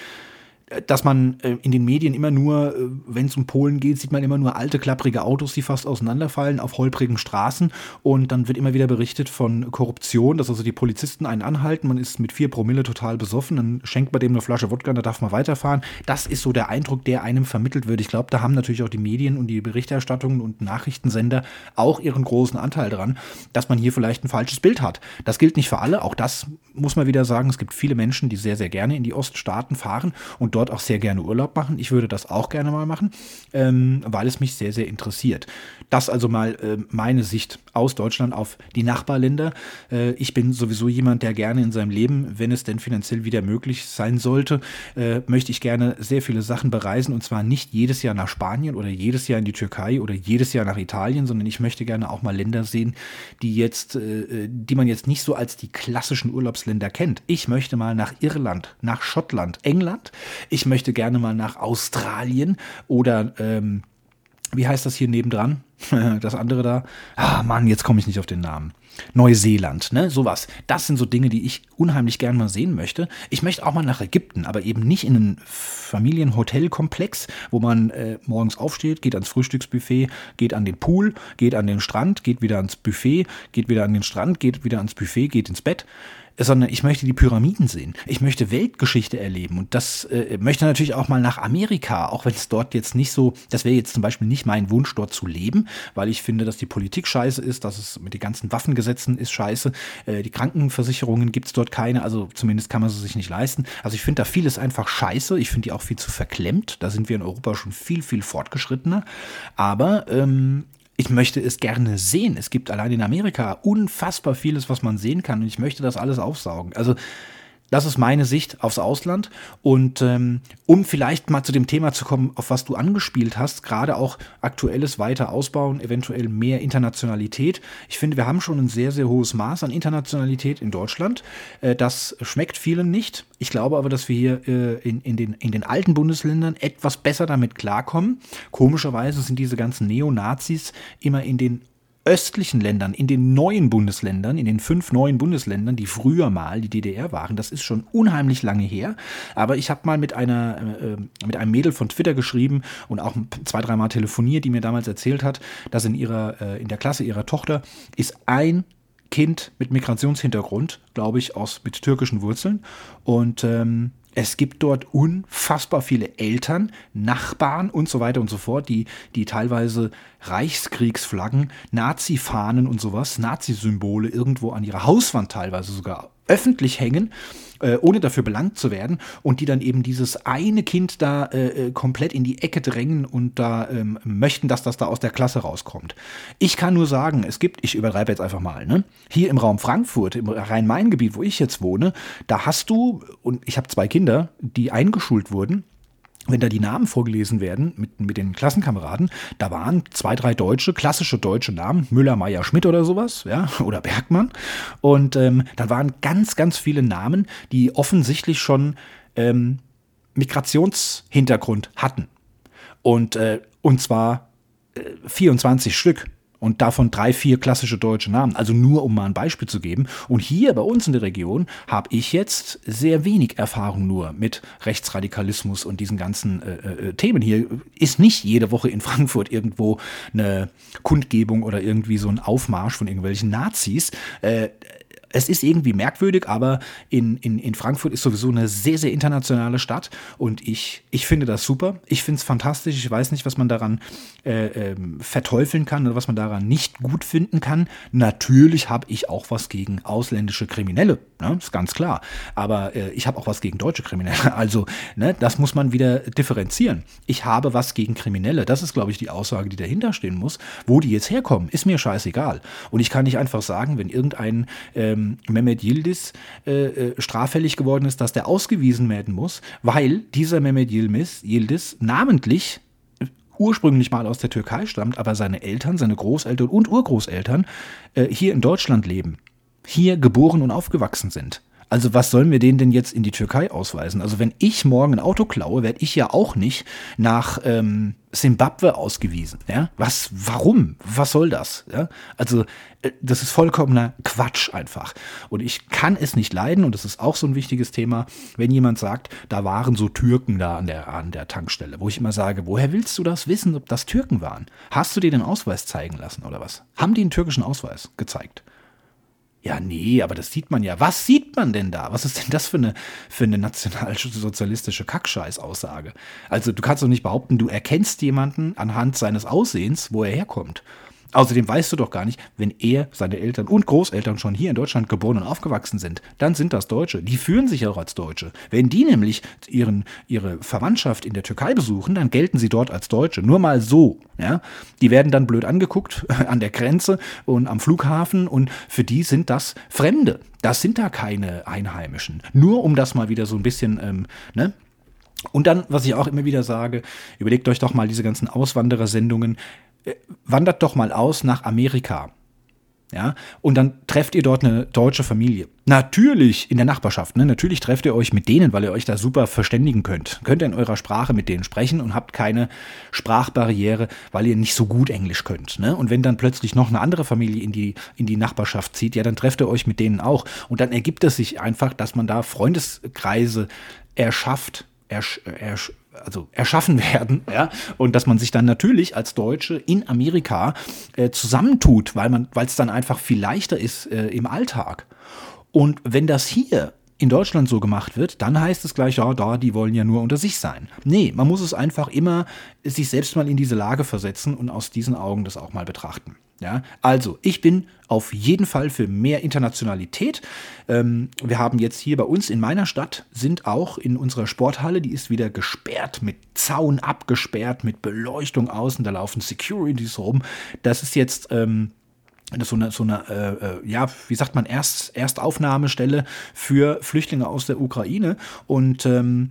dass man äh, in den Medien immer nur, äh, wenn es um Polen geht, sieht man immer nur alte, klapprige Autos, die fast auseinanderfallen auf holprigen Straßen. Und dann wird immer wieder berichtet von Korruption, dass also die Polizisten einen anhalten, man ist mit vier Promille total besoffen, dann schenkt man dem eine Flasche Wodka, da darf man weiterfahren. Das ist so der Eindruck, der einem vermittelt wird. Ich glaube, da haben natürlich auch die Medien und die Berichterstattungen und Nachrichtensender auch ihren großen Anteil dran, dass man hier vielleicht ein falsches Bild hat. Das gilt nicht für alle, auch das muss man wieder sagen. Es gibt viele Menschen, die sehr, sehr gerne in die Oststaaten fahren und dort dort auch sehr gerne Urlaub machen. Ich würde das auch gerne mal machen, ähm, weil es mich sehr, sehr interessiert. Das also mal äh, meine Sicht aus Deutschland auf die Nachbarländer. Äh, ich bin sowieso jemand, der gerne in seinem Leben, wenn es denn finanziell wieder möglich sein sollte, äh, möchte ich gerne sehr viele Sachen bereisen und zwar nicht jedes Jahr nach Spanien oder jedes Jahr in die Türkei oder jedes Jahr nach Italien, sondern ich möchte gerne auch mal Länder sehen, die jetzt, äh, die man jetzt nicht so als die klassischen Urlaubsländer kennt. Ich möchte mal nach Irland, nach Schottland, England. Ich möchte gerne mal nach Australien oder ähm, wie heißt das hier nebendran? *laughs* Das andere da. Ah, Mann, jetzt komme ich nicht auf den Namen. Neuseeland, ne, sowas. Das sind so Dinge, die ich unheimlich gern mal sehen möchte. Ich möchte auch mal nach Ägypten, aber eben nicht in einen Familienhotelkomplex, wo man äh, morgens aufsteht, geht ans Frühstücksbuffet, geht an den Pool, geht an den Strand, geht wieder ans Buffet, geht wieder an den Strand, geht wieder ans Buffet, geht ins Bett sondern ich möchte die Pyramiden sehen. Ich möchte Weltgeschichte erleben. Und das äh, möchte natürlich auch mal nach Amerika, auch wenn es dort jetzt nicht so, das wäre jetzt zum Beispiel nicht mein Wunsch, dort zu leben, weil ich finde, dass die Politik scheiße ist, dass es mit den ganzen Waffengesetzen ist scheiße, äh, die Krankenversicherungen gibt es dort keine, also zumindest kann man sie sich nicht leisten. Also ich finde da vieles einfach scheiße, ich finde die auch viel zu verklemmt, da sind wir in Europa schon viel, viel fortgeschrittener, aber ähm, ich möchte es gerne sehen. Es gibt allein in Amerika unfassbar vieles, was man sehen kann und ich möchte das alles aufsaugen. Also das ist meine Sicht aufs Ausland. Und ähm, um vielleicht mal zu dem Thema zu kommen, auf was du angespielt hast, gerade auch aktuelles weiter ausbauen, eventuell mehr Internationalität. Ich finde, wir haben schon ein sehr, sehr hohes Maß an Internationalität in Deutschland. Äh, das schmeckt vielen nicht. Ich glaube aber, dass wir hier äh, in, in, den, in den alten Bundesländern etwas besser damit klarkommen. Komischerweise sind diese ganzen Neonazis immer in den östlichen Ländern, in den neuen Bundesländern, in den fünf neuen Bundesländern, die früher mal die DDR waren, das ist schon unheimlich lange her. Aber ich habe mal mit einer, äh, mit einem Mädel von Twitter geschrieben und auch zwei, dreimal telefoniert, die mir damals erzählt hat, dass in ihrer, äh, in der Klasse ihrer Tochter ist ein Kind mit Migrationshintergrund, glaube ich, aus mit türkischen Wurzeln. Und ähm, es gibt dort unfassbar viele Eltern, Nachbarn und so weiter und so fort, die, die teilweise Reichskriegsflaggen, Nazi-Fahnen und sowas, Nazi-Symbole irgendwo an ihrer Hauswand teilweise sogar öffentlich hängen äh, ohne dafür belangt zu werden und die dann eben dieses eine Kind da äh, äh, komplett in die Ecke drängen und da ähm, möchten, dass das da aus der Klasse rauskommt. Ich kann nur sagen, es gibt, ich übertreibe jetzt einfach mal, ne? hier im Raum Frankfurt, im Rhein-Main-Gebiet, wo ich jetzt wohne, da hast du, und ich habe zwei Kinder, die eingeschult wurden, wenn da die Namen vorgelesen werden mit, mit den Klassenkameraden, da waren zwei, drei deutsche, klassische deutsche Namen, Müller, Meier, Schmidt oder sowas, ja, *laughs* oder Bergmann. Und ähm, da waren ganz, ganz viele Namen, die offensichtlich schon ähm, Migrationshintergrund hatten. Und, äh, und zwar äh, 24 Stück und davon drei, vier klassische deutsche Namen. Also nur um mal ein Beispiel zu geben. Und hier bei uns in der Region habe ich jetzt sehr wenig Erfahrung nur mit Rechtsradikalismus und diesen ganzen äh, äh, Themen. Hier ist nicht jede Woche in *laughs* Frankfurt irgendwo eine Kundgebung oder irgendwie so ein Aufmarsch von irgendwelchen Nazis. Äh, es ist irgendwie merkwürdig, aber in, in, in Frankfurt ist sowieso eine sehr, sehr internationale Stadt und ich, ich finde das super. Ich finde es fantastisch. Ich weiß nicht, was man daran äh, ähm, verteufeln kann oder was man daran nicht gut finden kann. Natürlich habe ich auch was gegen ausländische Kriminelle, ne? ist ganz klar. Aber äh, ich habe auch was gegen deutsche Kriminelle. *laughs* Also, ne, das muss man wieder differenzieren. Ich habe was gegen Kriminelle. Das ist, glaube ich, die Aussage, die dahinter stehen muss. Wo die jetzt herkommen, ist mir scheißegal. Und ich kann nicht einfach sagen, wenn irgendein ähm, ähm, Mehmet Yildiz äh, äh, straffällig geworden ist, dass der ausgewiesen werden muss, weil dieser Mehmet Yildiz, Yildiz namentlich äh, ursprünglich mal aus der Türkei stammt, aber seine Eltern, seine Großeltern und Urgroßeltern äh, hier in Deutschland leben, hier geboren und aufgewachsen sind. Also was sollen wir denen denn jetzt in die Türkei ausweisen? Also wenn ich morgen ein Auto klaue, werde ich ja auch nicht nach ähm, Simbabwe ausgewiesen. Ja? Was, warum? Was soll das? Ja? Also äh, das ist vollkommener Quatsch einfach. Und ich kann es nicht leiden, und das ist auch so ein wichtiges Thema, wenn jemand sagt, da waren so Türken da an der, an der Tankstelle, wo ich immer sage, woher willst du das wissen, ob das Türken waren? Hast du dir den Ausweis zeigen lassen oder was? Haben die einen türkischen Ausweis gezeigt? Ja, nee, aber das sieht man ja. Was sieht man denn da? Was ist denn das für eine, für eine nationalsozialistische Kackscheiß-Aussage? Also, du kannst doch nicht behaupten, du erkennst jemanden anhand seines Aussehens, wo er herkommt. Außerdem weißt du doch gar nicht, wenn er, seine Eltern und Großeltern schon hier in Deutschland geboren und aufgewachsen sind, dann sind das Deutsche. Die fühlen sich auch als Deutsche. Wenn die nämlich ihren, ihre Verwandtschaft in der Türkei besuchen, dann gelten sie dort als Deutsche. Nur mal so. Ja? Die werden dann blöd angeguckt *laughs* an der Grenze und am Flughafen und für die sind das Fremde. Das sind da keine Einheimischen. Nur um das mal wieder so ein bisschen, ähm, ne? Und dann, was ich auch immer wieder sage, überlegt euch doch mal diese ganzen Auswanderersendungen äh, wandert doch mal aus nach Amerika. Ja, und dann trefft ihr dort eine deutsche Familie. Natürlich in der Nachbarschaft, ne? Natürlich trefft ihr euch mit denen, weil ihr euch da super verständigen könnt. Könnt ihr in eurer Sprache mit denen sprechen und habt keine Sprachbarriere, weil ihr nicht so gut Englisch könnt. Ne? Und wenn dann plötzlich noch eine andere Familie in die, in die Nachbarschaft zieht, ja, dann trefft ihr euch mit denen auch. Und dann ergibt es sich einfach, dass man da Freundeskreise erschafft, ersch, ersch, also erschaffen *laughs* werden, ja, und dass man sich dann natürlich als Deutsche in Amerika äh, zusammentut, weil man, weil es dann einfach viel leichter ist äh, im Alltag. Und wenn das hier in Deutschland so gemacht wird, dann heißt es gleich, ja, da, die wollen ja nur unter sich sein. Nee, man muss es einfach immer sich selbst mal in diese Lage versetzen und aus diesen Augen das auch mal betrachten. Ja, also ich bin auf jeden Fall für mehr Internationalität. Ähm, wir haben jetzt hier bei uns in meiner Stadt sind auch in unserer Sporthalle, die ist wieder gesperrt, mit Zaun abgesperrt, mit Beleuchtung außen, da laufen Securities rum. Das ist jetzt ähm, das so eine, so eine äh, äh, ja, wie sagt man, Erst, Erstaufnahmestelle für Flüchtlinge aus der Ukraine. Und ähm,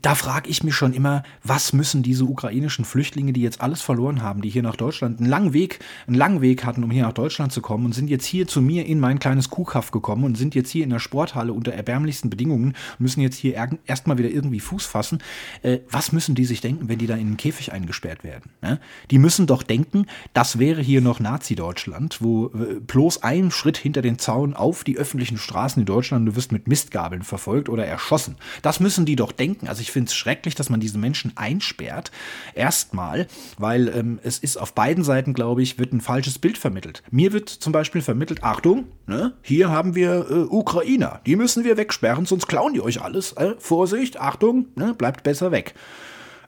da frage ich mich schon immer, was müssen diese ukrainischen Flüchtlinge, die jetzt alles verloren haben, die hier nach Deutschland einen langen Weg, einen langen Weg hatten, um hier nach Deutschland zu kommen und sind jetzt hier zu mir in mein kleines Kuhkaff gekommen und sind jetzt hier in der Sporthalle unter erbärmlichsten Bedingungen, müssen jetzt hier erstmal wieder irgendwie Fuß fassen. Äh, was müssen die sich denken, wenn die da in einen Käfig eingesperrt werden? Ne? Die müssen doch denken, das wäre hier noch Nazi-Deutschland, wo äh, bloß ein Schritt hinter den Zaun auf die öffentlichen Straßen in Deutschland, du wirst mit Mistgabeln verfolgt oder erschossen. Das müssen die doch denken. Also ich finde es schrecklich, dass man diese Menschen einsperrt. Erstmal, weil ähm, es ist auf beiden Seiten, glaube ich, wird ein falsches Bild vermittelt. Mir wird zum Beispiel vermittelt, Achtung, ne, hier haben wir äh, Ukrainer, die müssen wir wegsperren, sonst klauen die euch alles. Äh, Vorsicht, Achtung, ne, bleibt besser weg.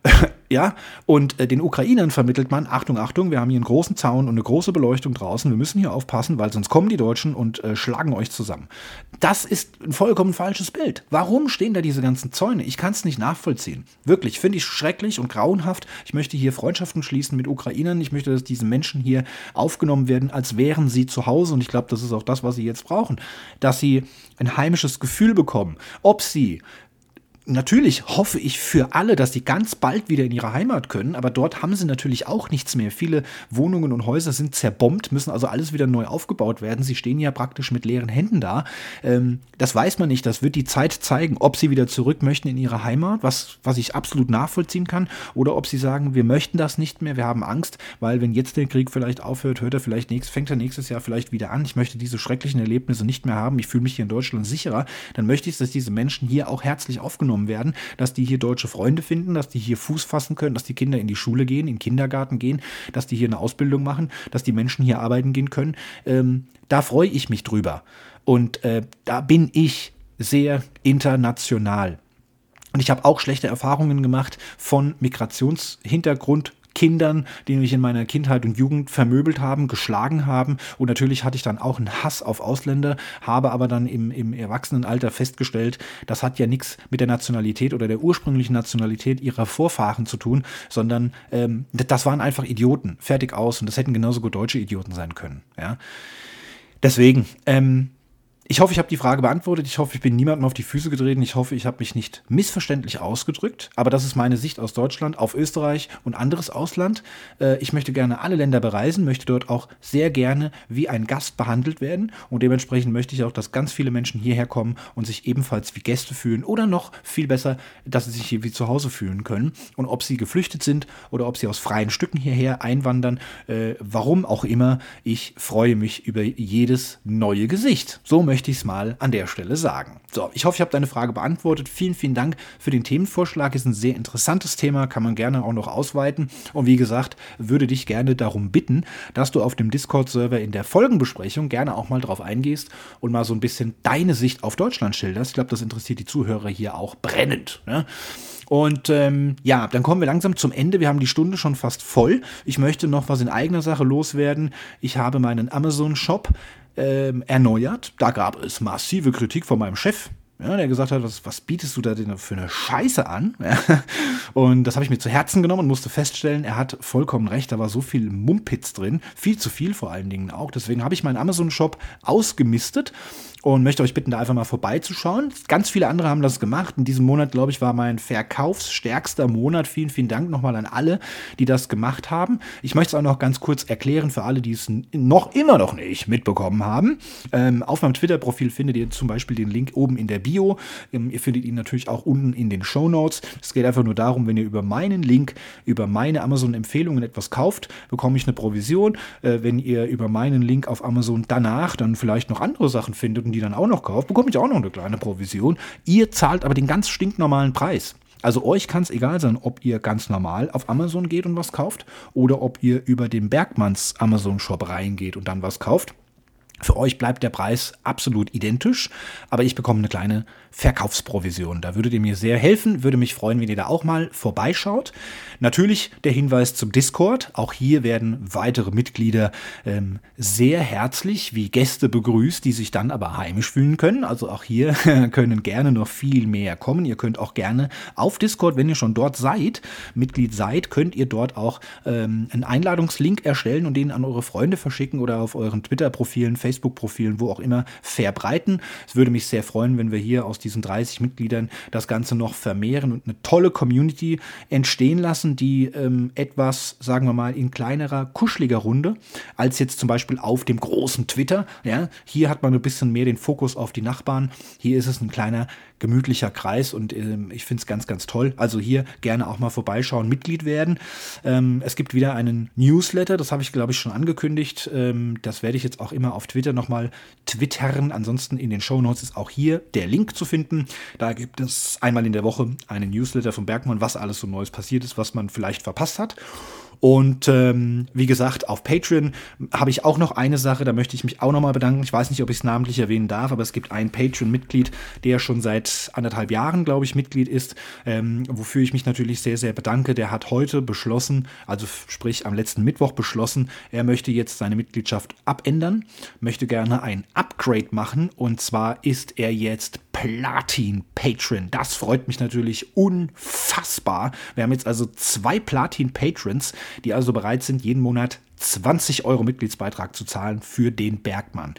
*laughs* ja, und äh, den Ukrainern vermittelt man, Achtung, Achtung, wir haben hier einen großen Zaun und eine große Beleuchtung draußen, wir müssen hier aufpassen, weil sonst kommen die Deutschen und äh, schlagen euch zusammen. Das ist ein vollkommen falsches Bild. Warum stehen da diese ganzen Zäune? Ich kann es nicht nachvollziehen. Wirklich, finde ich schrecklich und grauenhaft. Ich möchte hier Freundschaften schließen mit Ukrainern. Ich möchte, dass diese Menschen hier aufgenommen werden, als wären sie zu Hause. Und ich glaube, das ist auch das, was sie jetzt brauchen. Dass sie ein heimisches Gefühl bekommen. Ob sie Natürlich hoffe ich für alle, dass sie ganz bald wieder in ihre Heimat können, aber dort haben sie natürlich auch nichts mehr. Viele Wohnungen und Häuser sind zerbombt, müssen also alles wieder neu aufgebaut werden. Sie stehen ja praktisch mit leeren Händen da. Ähm, das weiß man nicht, das wird die Zeit zeigen, ob sie wieder zurück möchten in ihre Heimat, was, was ich absolut nachvollziehen kann, oder ob sie sagen, wir möchten das nicht mehr, wir haben Angst, weil wenn jetzt der Krieg vielleicht aufhört, hört er vielleicht nächstes, fängt er nächstes Jahr vielleicht wieder an. Ich möchte diese schrecklichen Erlebnisse nicht mehr haben. Ich fühle mich hier in Deutschland sicherer. Dann möchte ich, dass diese Menschen hier auch herzlich aufgenommen aufgenommen werden, dass die hier deutsche Freunde finden, dass die hier Fuß fassen können, dass die Kinder in die Schule gehen, in den Kindergarten gehen, dass die hier eine Ausbildung machen, dass die Menschen hier arbeiten gehen können. Ähm, da freue ich mich drüber. Und äh, da bin ich sehr international. Und ich habe auch schlechte Erfahrungen gemacht von Migrationshintergrund Kindern, die mich in meiner Kindheit und Jugend vermöbelt haben, geschlagen haben. Und natürlich hatte ich dann auch einen Hass auf Ausländer, habe aber dann im, im Erwachsenenalter festgestellt, das hat ja nichts mit der Nationalität oder der ursprünglichen Nationalität ihrer Vorfahren zu tun, sondern ähm, das waren einfach Idioten, fertig aus. Und das hätten genauso gut deutsche Idioten sein können. Ja. Deswegen, ähm, ich hoffe, ich habe die Frage beantwortet. Ich hoffe, ich bin niemandem auf die Füße getreten. Ich hoffe, ich habe mich nicht missverständlich ausgedrückt. Aber das ist meine Sicht aus Deutschland, auf Österreich und anderes Ausland. Äh, ich möchte gerne alle Länder bereisen, möchte dort auch sehr gerne wie ein Gast behandelt werden. Und dementsprechend möchte ich auch, dass ganz viele Menschen hierher kommen und sich ebenfalls wie Gäste fühlen. Oder noch viel besser, dass sie sich hier wie zu Hause fühlen können. Und ob sie geflüchtet sind oder ob sie aus freien Stücken hierher einwandern, äh, warum auch immer, ich freue mich über jedes neue Gesicht. So möchte möchte ich es mal an der Stelle sagen. So, ich hoffe, ich habe deine Frage beantwortet. Vielen, vielen Dank für den Themenvorschlag. Ist ein sehr interessantes Thema, kann man gerne auch noch ausweiten. Und wie gesagt, würde dich gerne darum bitten, dass du auf dem Discord-Server in der Folgenbesprechung gerne auch mal drauf eingehst und mal so ein bisschen deine Sicht auf Deutschland schilderst. Ich glaube, das interessiert die Zuhörer hier auch brennend. Ne? Und ähm, ja, dann kommen wir langsam zum Ende. Wir haben die Stunde schon fast voll. Ich möchte noch was in eigener Sache loswerden. Ich habe meinen Amazon-Shop ähm, erneuert. Da gab es massive Kritik von meinem Chef. Ja, der gesagt hat, was, was bietest du da denn für eine Scheiße an? *laughs* und das habe ich mir zu Herzen genommen und musste feststellen, er hat vollkommen recht, da war so viel Mumpitz drin, viel zu viel vor allen Dingen auch. Deswegen habe ich meinen Amazon-Shop ausgemistet und möchte euch bitten, da einfach mal vorbeizuschauen. Ganz viele andere haben das gemacht. In diesem Monat, glaube ich, war mein verkaufsstärkster Monat. Vielen, vielen Dank nochmal an alle, die das gemacht haben. Ich möchte es auch noch ganz kurz erklären für alle, die es noch immer noch nicht mitbekommen haben. Ähm, auf meinem Twitter-Profil findet ihr zum Beispiel den Link oben in der Bio. Ähm, ihr findet ihn natürlich auch unten in den Show Notes. Es geht einfach nur darum, wenn ihr über meinen Link, über meine Amazon-Empfehlungen etwas kauft, bekomme ich eine Provision. Äh, wenn ihr über meinen Link auf Amazon danach dann vielleicht noch andere Sachen findet und die dann auch noch kauft, bekomme ich auch noch eine kleine Provision. Ihr zahlt aber den ganz stinknormalen Preis. Also euch kann es egal sein, ob ihr ganz normal auf Amazon geht und was kauft oder ob ihr über den Bergmanns Amazon Shop reingeht und dann was kauft. Für euch bleibt der Preis absolut identisch, aber ich bekomme eine kleine Verkaufsprovision. Da würdet ihr mir sehr helfen, würde mich freuen, wenn ihr da auch mal vorbeischaut. Natürlich der Hinweis zum Discord. Auch hier werden weitere Mitglieder ähm, sehr herzlich wie Gäste begrüßt, die sich dann aber heimisch fühlen können. Also auch hier *laughs* können gerne noch viel mehr kommen. Ihr könnt auch gerne auf Discord, wenn ihr schon dort seid, Mitglied seid, könnt ihr dort auch ähm, einen Einladungslink erstellen und den an eure Freunde verschicken oder auf euren Twitter-Profilen, Facebook-Profilen, wo auch immer verbreiten. Es würde mich sehr freuen, wenn wir hier aus diesen 30 Mitgliedern das Ganze noch vermehren und eine tolle Community entstehen lassen, die ähm, etwas, sagen wir mal, in kleinerer, kuscheliger Runde als jetzt zum Beispiel auf dem großen Twitter. Ja, hier hat man ein bisschen mehr den Fokus auf die Nachbarn. Hier ist es ein kleiner, gemütlicher Kreis und ähm, ich finde es ganz, ganz toll. Also hier gerne auch mal vorbeischauen, Mitglied werden. Ähm, es gibt wieder einen Newsletter, das habe ich, glaube ich, schon angekündigt. Ähm, das werde ich jetzt auch immer auf Twitter nochmal twittern. Ansonsten in den Show Notes ist auch hier der Link zu finden. Da gibt es einmal in der Woche einen Newsletter von Bergmann, was alles so Neues passiert ist, was man vielleicht verpasst hat. Und ähm, wie gesagt, auf Patreon habe ich auch noch eine Sache, da möchte ich mich auch nochmal bedanken. Ich weiß nicht, ob ich es namentlich erwähnen darf, aber es gibt ein Patreon-Mitglied, der schon seit anderthalb Jahren, glaube ich, Mitglied ist, ähm, wofür ich mich natürlich sehr, sehr bedanke. Der hat heute beschlossen, also sprich am letzten Mittwoch beschlossen, er möchte jetzt seine Mitgliedschaft abändern, möchte gerne ein Upgrade machen und zwar ist er jetzt Platin-Patron. Das freut mich natürlich unfassbar. Wir haben jetzt also zwei Platin-Patrons, die also bereit sind, jeden Monat 20 Euro Mitgliedsbeitrag zu zahlen für den Bergmann.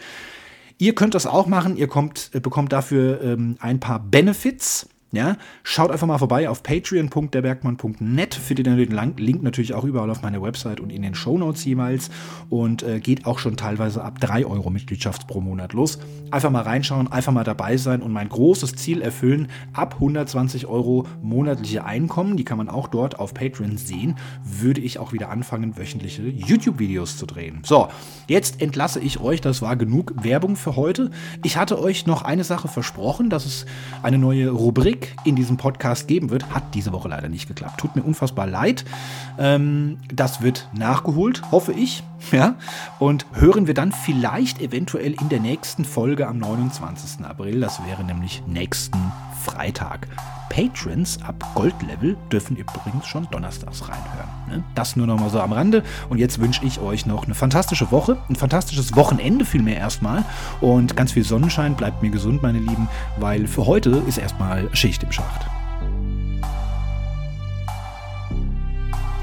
Ihr könnt das auch machen. Ihr kommt, bekommt dafür ähm, ein paar Benefits. Ja, schaut einfach mal vorbei auf patreon.derbergmann.net. Findet ihr den Link natürlich auch überall auf meiner Website und in den Shownotes jeweils. Und äh, geht auch schon teilweise ab 3 Euro Mitgliedschaft pro Monat los. Einfach mal reinschauen, einfach mal dabei sein und mein großes Ziel erfüllen. Ab 120 Euro monatliche Einkommen, die kann man auch dort auf Patreon sehen, würde ich auch wieder anfangen, wöchentliche YouTube-Videos zu drehen. So, jetzt entlasse ich euch. Das war genug Werbung für heute. Ich hatte euch noch eine Sache versprochen, dass es eine neue Rubrik in diesem Podcast geben wird. Hat diese Woche leider nicht geklappt. Tut mir unfassbar leid. Ähm, das wird nachgeholt, hoffe ich. *laughs* Ja? Und hören wir dann vielleicht eventuell in der nächsten Folge am 29. April. Das wäre nämlich nächsten Freitag. Patrons ab Goldlevel dürfen übrigens schon donnerstags reinhören. Ne? Das nur noch mal so am Rande. Und jetzt wünsche ich euch noch eine fantastische Woche, ein fantastisches Wochenende vielmehr erstmal. Und ganz viel Sonnenschein. Bleibt mir gesund, meine Lieben, weil für heute ist erstmal Schicht im Schacht.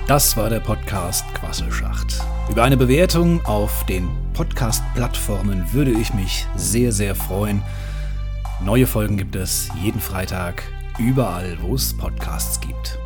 Das war der Podcast Quasselschacht. Über eine Bewertung auf den Podcast-Plattformen würde ich mich sehr, sehr freuen. Neue Folgen gibt es jeden Freitag, überall, wo es Podcasts gibt.